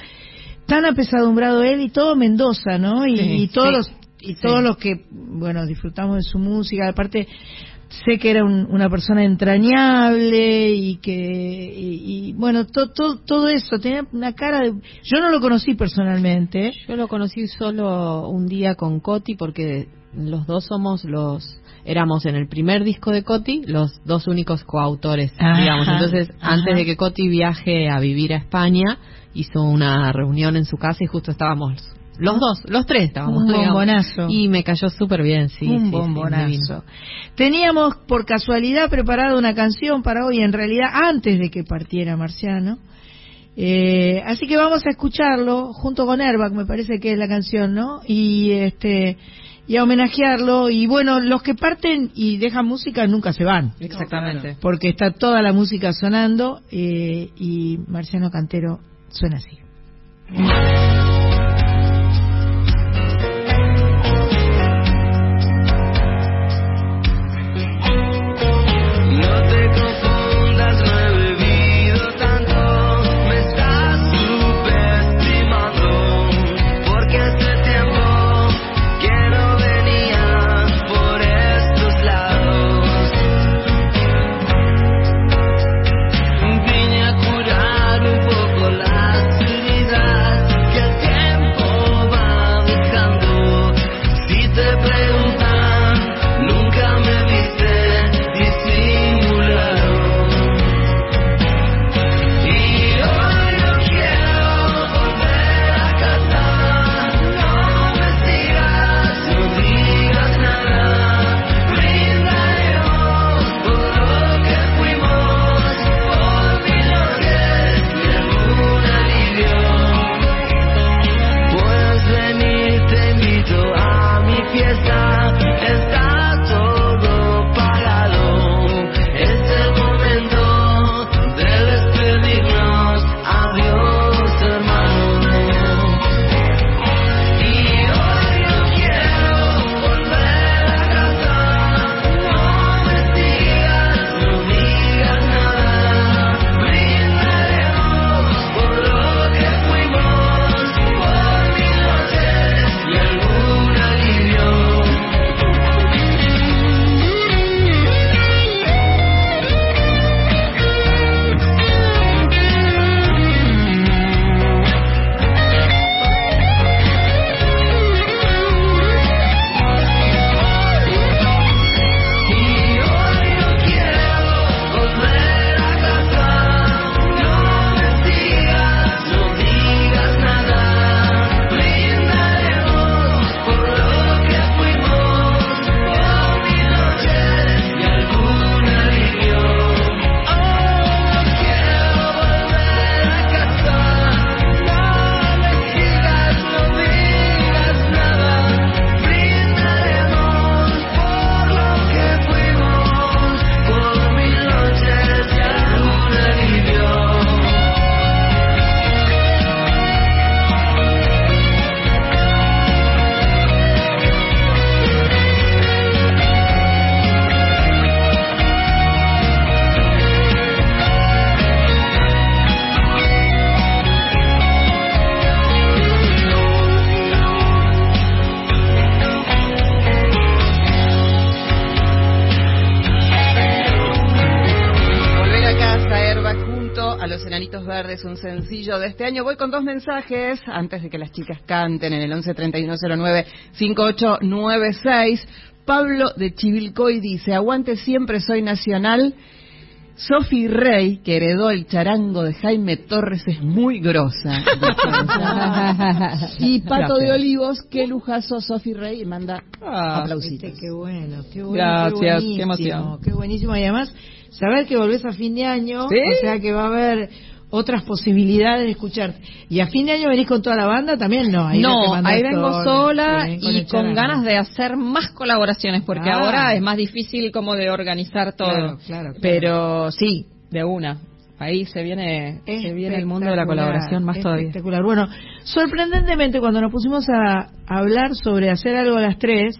tan apesadumbrado él y todo Mendoza, ¿no? Y, todos los y todos los que, bueno, disfrutamos de su música, aparte sé que era una persona entrañable y que y, bueno todo todo eso tenía una cara de yo no lo conocí personalmente yo lo conocí solo un día con Coti porque los dos somos los éramos en el primer disco de Coti los dos únicos coautores, digamos. Entonces, antes de que Coti viaje a vivir a España, hizo una reunión en su casa y justo estábamos los dos, los tres estábamos. Un bombonazo. Y me cayó súper bien, sí. Un bombonazo. Teníamos por casualidad preparado una canción para hoy, en realidad antes de que partiera Marciano. Eh, así que vamos a escucharlo junto con Airbag, me parece que es la canción, ¿no? Y este y a homenajearlo. Y bueno, los que parten y dejan música nunca se van. Exactamente. Porque está toda la música sonando eh, y Marciano Cantero suena así. Un sencillo de este año. Voy con dos mensajes antes de que las chicas canten en el 11 3109 5896. Pablo de Chivilcoy dice, aguante siempre soy nacional. Sofi Rey, que heredó el charango de Jaime Torres, es muy grosa. y Pato de Olivos, qué lujazo Sofi Rey, y manda ah, aplausitos. qué bueno, qué bueno. Gracias, qué, qué emoción. Qué buenísimo. Y además, saber que volvés a fin de año, o sea que va a haber otras posibilidades de escuchar. Y a fin de año venís con toda la banda, también no. Ahí no, ahí vengo sola y con ganas de hacer más colaboraciones, porque ah. ahora es más difícil como de organizar todo. Pero sí, de una. Ahí se viene, se viene el mundo de la colaboración más todavía. Espectacular. Bueno, sorprendentemente cuando nos pusimos a hablar sobre hacer algo a las tres,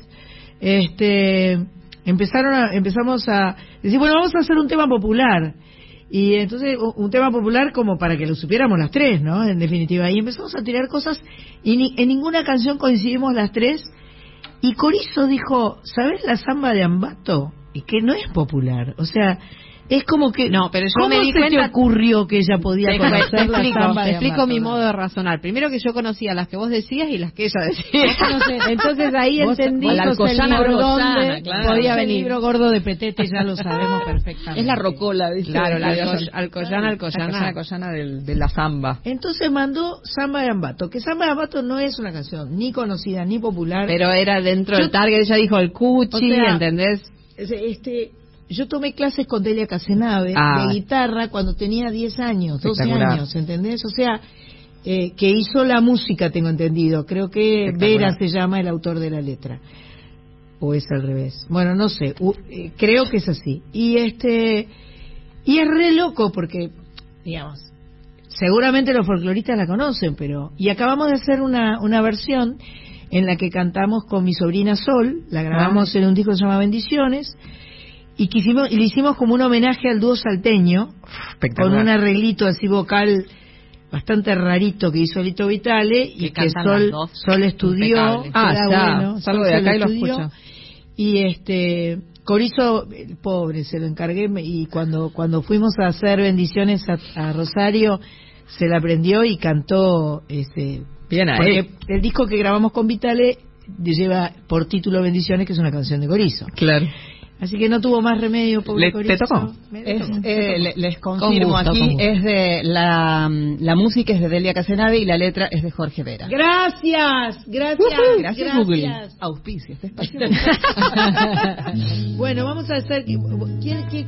este, empezaron a, empezamos a decir, bueno, vamos a hacer un tema popular. Y entonces un tema popular como para que lo supiéramos las tres, ¿no? En definitiva. Y empezamos a tirar cosas y en ninguna canción coincidimos las tres. Y Corizo dijo, ¿sabes la samba de Ambato? Y que no es popular. O sea, es como que no pero yo ¿cómo me di se te ocurrió que ella podía conocer la explico, explico mi modo de razonar. Primero que yo conocía las que vos decías y las que ella decía. Entonces ahí entendí la Alcoyana, dónde podía venir. el libro gordo de Petete ya lo sabemos perfectamente. Es la rocola ¿viste? claro la Alcoyana. Alcoyana Alcoyana. De la samba. Entonces mandó Samba de Ambato que Samba de Ambato no es una canción ni conocida ni popular. Pero era dentro del target ella dijo el cuchi ¿entendés? este yo tomé clases con Delia Casenave ah. de guitarra cuando tenía 10 años, 12 años, ¿entendés? O sea, eh, que hizo la música, tengo entendido. Creo que Vera se llama el autor de la letra. O es al revés. Bueno, no sé. Eh, creo que es así. Y este. Y es re loco porque, digamos, seguramente los folcloristas la conocen, pero. Y acabamos de hacer una, una versión en la que cantamos con mi sobrina Sol, la grabamos ah. en un disco que se llama Bendiciones y quisimos y le hicimos como un homenaje al dúo salteño con un arreglito así vocal bastante rarito que hizo Lito Vitale y que Sol Sol estudió. Ah bueno, salgo de acá y lo escucho. Y este Corizo el pobre se lo encargué y cuando cuando fuimos a hacer bendiciones a, Rosario se la aprendió y cantó este bien ahí. el disco que grabamos con Vitale lleva por título Bendiciones que es una canción de Corizo. Claro Así que no tuvo más remedio, pobre ¿Le, ¿Te tocó? Eh, les confirmo aquí, es de la, la música es de Delia Casenave y la letra es de Jorge Vera. Gracias, gracias. gracias, Google. Auspicia este espacio. bueno, vamos a hacer,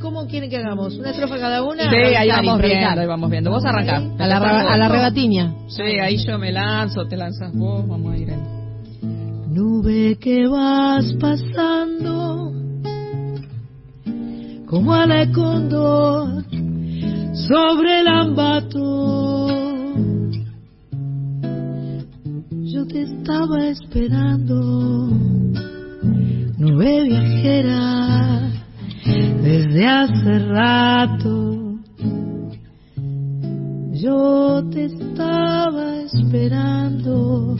¿cómo quieren que hagamos? ¿Una estrofa cada una? Sí, ahí vamos viendo, ahí vamos viendo. Vos arrancás. A la, a la rebatiña. Sí, ahí yo me lanzo, te lanzas vos, vamos a ir en... Nube que vas pasando como ala sobre el ambato. Yo te estaba esperando, nube viajera, desde hace rato. Yo te estaba esperando,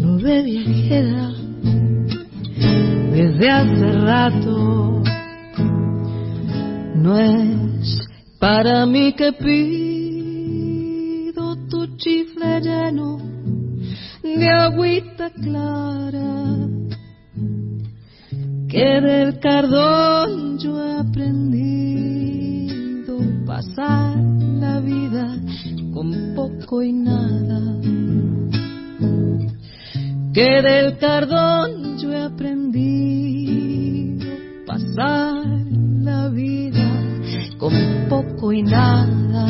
nube viajera, desde hace rato no es para mí que pido tu chifle lleno de agüita clara que del cardón yo he aprendido pasar la vida con poco y nada que del cardón yo he aprendido pasar la vida con poco y nada.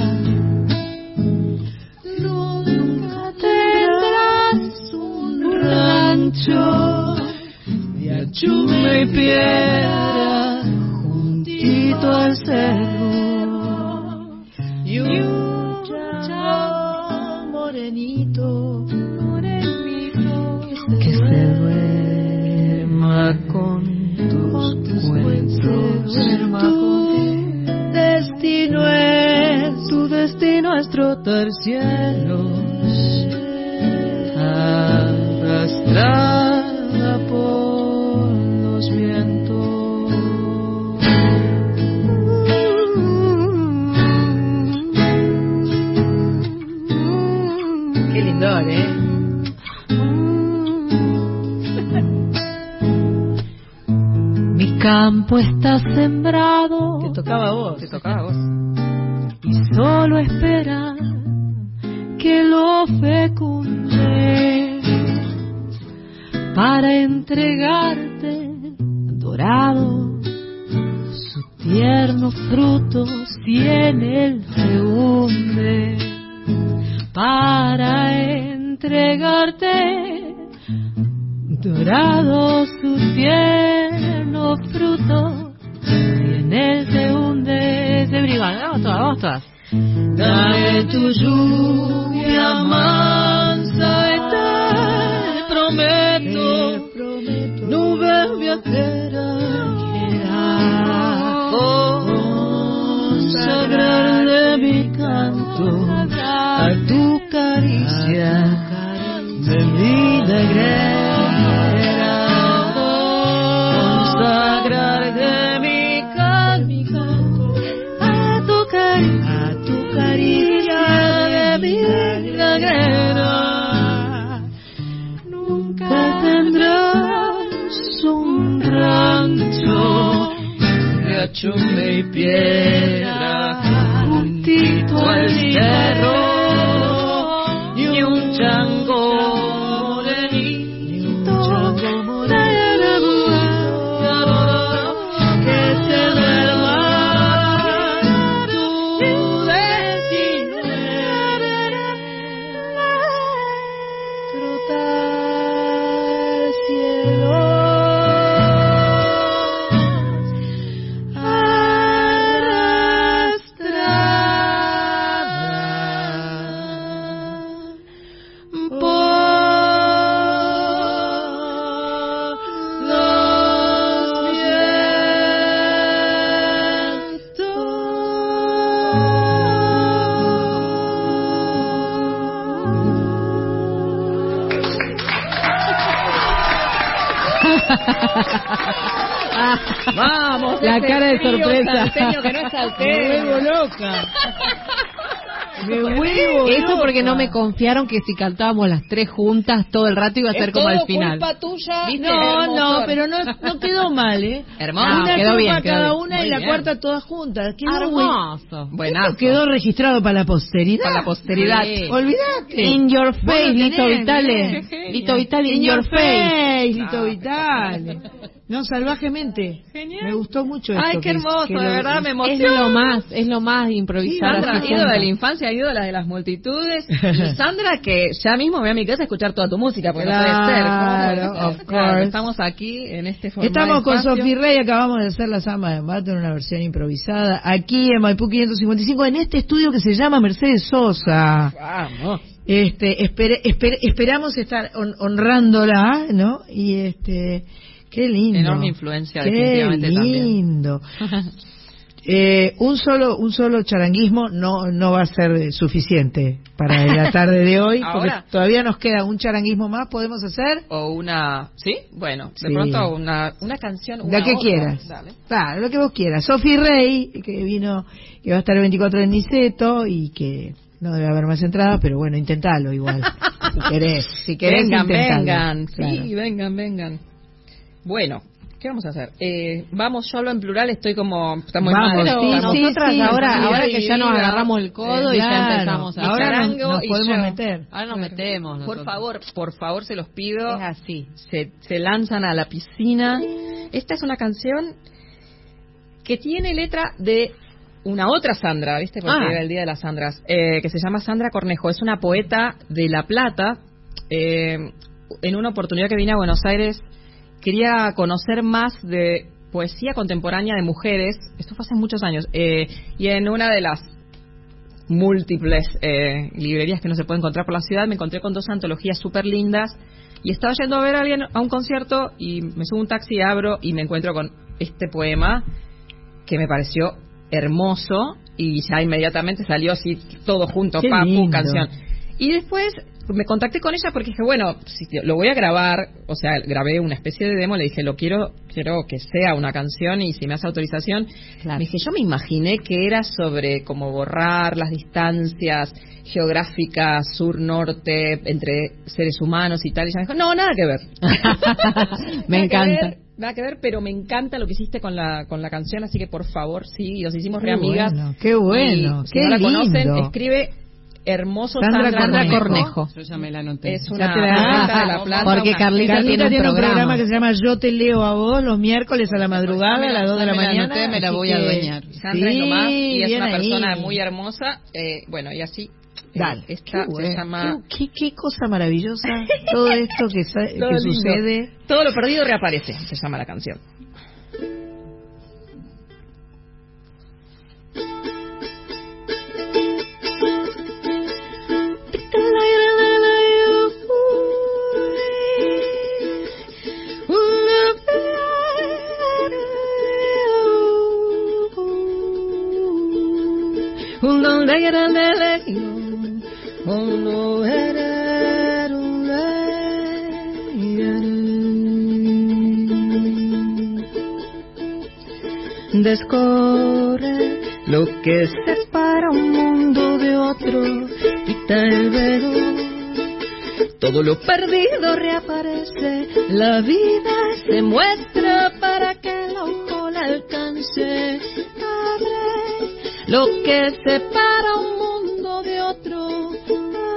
Nunca tendrás un rancho de achume y piedra juntito al cerro y un morenito, morenito que se duerma con tus cuentos destino es, tu destino es trotar cielos, arrastrada por los vientos. Qué lindo, ¿eh? Mi campo está sembrado. Te tocaba a vos. Te tocaba a vos. Y solo espera que lo fecunde para entregarte dorado su tierno fruto si en él se hunde. Para entregarte dorado su tierno fruto él se hunde se brigada vamos todas vamos todas Dame tu lluvia mansa y te prometo, nube viajera, consagrar de mi canto a tu caricia de mi de achumbe y porque no me confiaron que si cantábamos las tres juntas todo el rato iba a ser como al final. culpa tuya. ¿Viste? No, no, pero no, no quedó mal, ¿eh? Hermoso. Una Ah, quedó bien, quedó cada bien. una Muy y la bien. cuarta todas juntas. Quedó Hermoso. Buenazo. Quedó registrado para la posteridad. Para la posteridad. Sí. Olvídate. In your face, lo Lito Vitale. ¿eh? Lito Vitale, in In your face. Lito Vitale. No, salvajemente. Genial. Me gustó mucho esto. Ay, qué que- hermoso, que de lo- verdad me Es emociona. lo más, es lo más improvisar Sandra, así ídola de la infancia, ídola de las multitudes. Y Sandra, que ya mismo voy a mi casa a escuchar toda tu música, porque no puede ser. Of Claro, course. Estamos aquí en este formato. Estamos con Sofía Rey, acabamos de hacer la samba de embate en una versión improvisada, aquí en Maipú 555, en este estudio que se llama Mercedes Sosa. Vamos. Este, esperamos estar hon- honrándola, ¿no? Y este, qué lindo. Enorme influencia, qué definitivamente, también. lindo. Eh, un solo un solo charanguismo no no va a ser eh, suficiente para la tarde de hoy porque todavía nos queda un charanguismo más podemos hacer O una... ¿Sí? Bueno, de Sí. pronto una, una canción. la una que otra. quieras Dale. lo que vos quieras Sofi Rey que vino que va a estar el 24 de Niceto y que no debe haber más entradas pero bueno intentalo igual si querés si querés vengan, intentalo. vengan. Claro. Sí, vengan, vengan. Bueno, ¿qué vamos a hacer? Eh, vamos, yo hablo en plural, estoy como... Está muy Vamos. Pero sí, estamos- sí, nosotras sí, ahora, que ya nos agarramos el codo y ya empezamos a ahora nos, nos y podemos yo. meter Ahora nos metemos. Por nosotros. favor, por favor, se los pido. Es así. se, se lanzan a la piscina. Esta es una canción que tiene letra de una otra Sandra, ¿viste? Porque Ah. era el Día de las Sandras, eh, que se llama Sandra Cornejo. Es una poeta de La Plata. Eh, en una oportunidad que vine a Buenos Aires, quería conocer más de poesía contemporánea de mujeres. Esto fue hace muchos años. eh, y en una de las múltiples eh, librerías que no se puede encontrar por la ciudad, me encontré con dos antologías súper lindas y estaba yendo a ver a alguien a un concierto y me subo a un taxi, abro y me encuentro con este poema que me pareció hermoso y ya inmediatamente salió así todo junto, Qué papu, lindo. canción. Y después me contacté con ella porque dije, bueno, si lo voy a grabar, o sea, grabé una especie de demo, le dije, lo quiero, quiero que sea una canción y si me hace autorización, me dije, yo me imaginé que era sobre cómo borrar las distancias geográficas sur-norte entre seres humanos y tal, y ella me dijo, no, nada que ver. me encanta. nada que ver, pero me encanta lo que hiciste con la con la canción, así que por favor, sí, nos hicimos re amigas. qué bueno, qué no la conocen, escribe hermoso Sandra, Sandra Cornejo. Yo ya me la anoté. Es una de la plata. Porque Carlita, tiene, un, programa. que se llama Yo te leo a vos los miércoles a la madrugada a las 2 de la mañana. Me la, me la voy a adueñar. Sandra sí, nomás, y es una persona muy hermosa. Eh, bueno, y así eh, Dale. Esta se llama... Qué, qué, cosa maravillosa todo esto que, que sucede. Todo lo perdido reaparece, se llama la canción. Descorre lo que separa un mundo de otro, quita el velo. Todo lo perdido reaparece, la vida se muestra para que el ojo la alcance. Lo que separa un mundo de otro,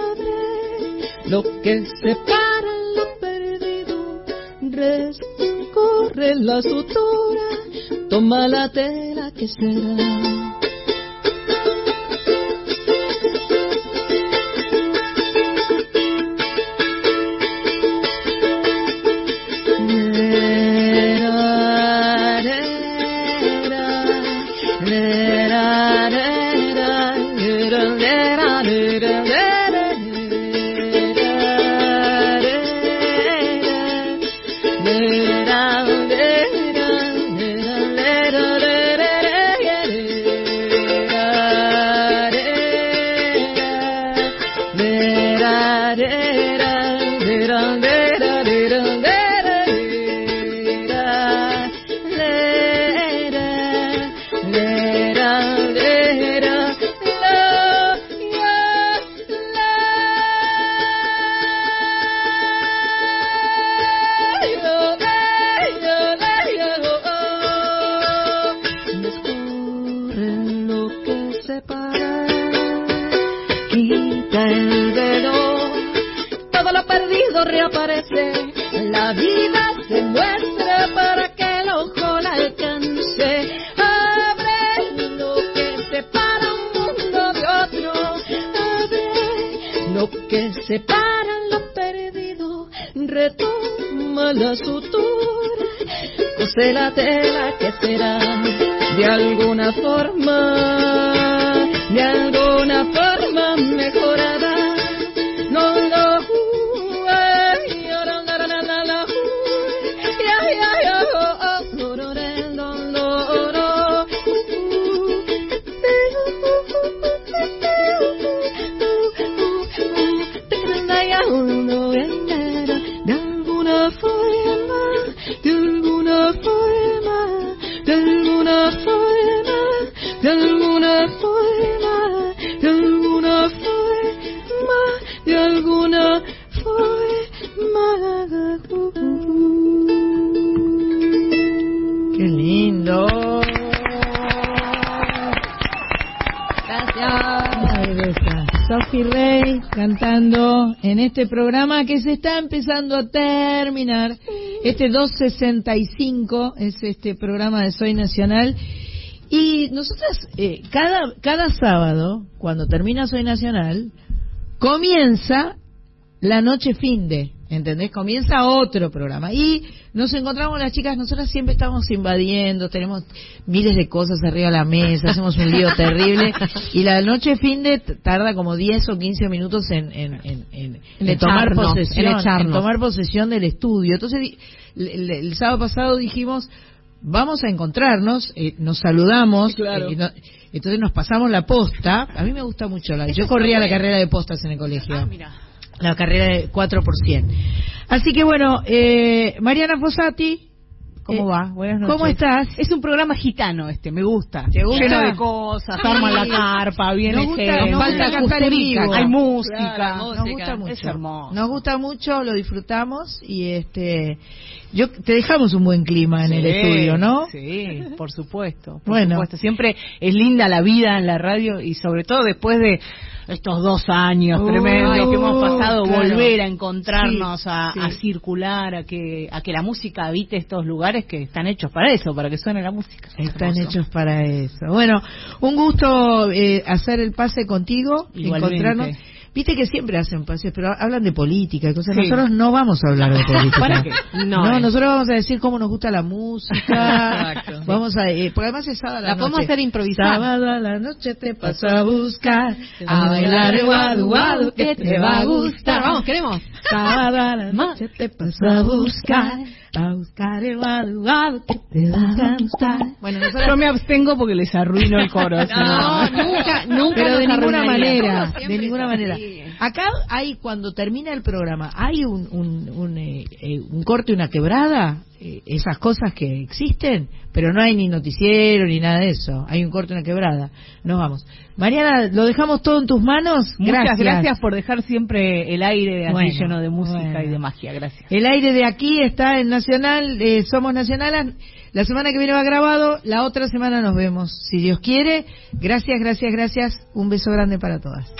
abre lo que separa lo perdido, recorre la sutura toma la tela que será. que separa lo perdido, retoma la sutura, cose la tela que será de alguna forma, de algo programa que se está empezando a terminar. Este 265 es este programa de Soy Nacional. Y nosotras, eh, cada, cada sábado, cuando termina Soy Nacional, comienza la noche fin de. ¿Entendés? Comienza otro programa. Y nos encontramos las chicas, nosotras siempre estamos invadiendo, tenemos miles de cosas arriba de la mesa, hacemos un lío terrible. Y la noche fin de tarda como 10 o 15 minutos en, en, tomar posesión, en, tomar posesión del estudio. Entonces, el, sábado pasado dijimos, vamos a encontrarnos, eh, nos saludamos, eh, entonces nos pasamos la posta. A mí me gusta mucho la. Yo corría la carrera de postas en el colegio. Ah, la carrera de 4 por 100. Así que bueno, eh, Mariana Fossati, ¿Cómo va? Buenas noches. ¿Cómo estás? Es un programa gitano este, me gusta. ¿Te gusta? Lleno de cosas, arman la carpa, viene gente, falta vivo. Hay música. Nos gusta mucho. Es hermoso. Nos gusta mucho, lo disfrutamos y este yo te dejamos un buen clima en el estudio, ¿no? Sí, por supuesto. Por bueno, supuesto. siempre es linda la vida en la radio y sobre todo después de estos dos años tremendos que hemos pasado, volver a encontrarnos, a, circular, a que, a que la música habite estos lugares que están hechos para eso, para que suene la música. Están hechos para eso. Bueno, un gusto eh, hacer el pase contigo, encontrarnos. Viste que siempre hacen pases, pero hablan de política y cosas. Nosotros no vamos a hablar de política. ¿Para qué? No, nosotros vamos a decir cómo nos gusta la música. Exacto. Vamos a, eh, porque además es sábado la, la podemos hacer improvisada. Sábado a la noche te paso a buscar, a bailar guadu guadu que te va a gustar. Vamos, queremos. Sábado a la noche te paso a buscar, a buscar el que te va a gustar. Bueno, nosotros... yo me abstengo porque les arruino el coro. no, nunca, nunca. Pero de ninguna manera, de ninguna manera. Acá hay, cuando termina el programa, hay un, un, un, eh, eh, un corte, una quebrada, eh, esas cosas que existen, pero no hay ni noticiero ni nada de eso. Hay un corte, una quebrada. Nos vamos. Mariana, lo dejamos todo en tus manos. Muchas gracias, por dejar siempre el aire de aquí lleno de música y de magia. Gracias. El aire de aquí está en Nacional, Somos Nacional. La semana que viene va grabado, la otra semana nos vemos, si Dios quiere. Gracias, gracias, gracias. Un beso grande para todas.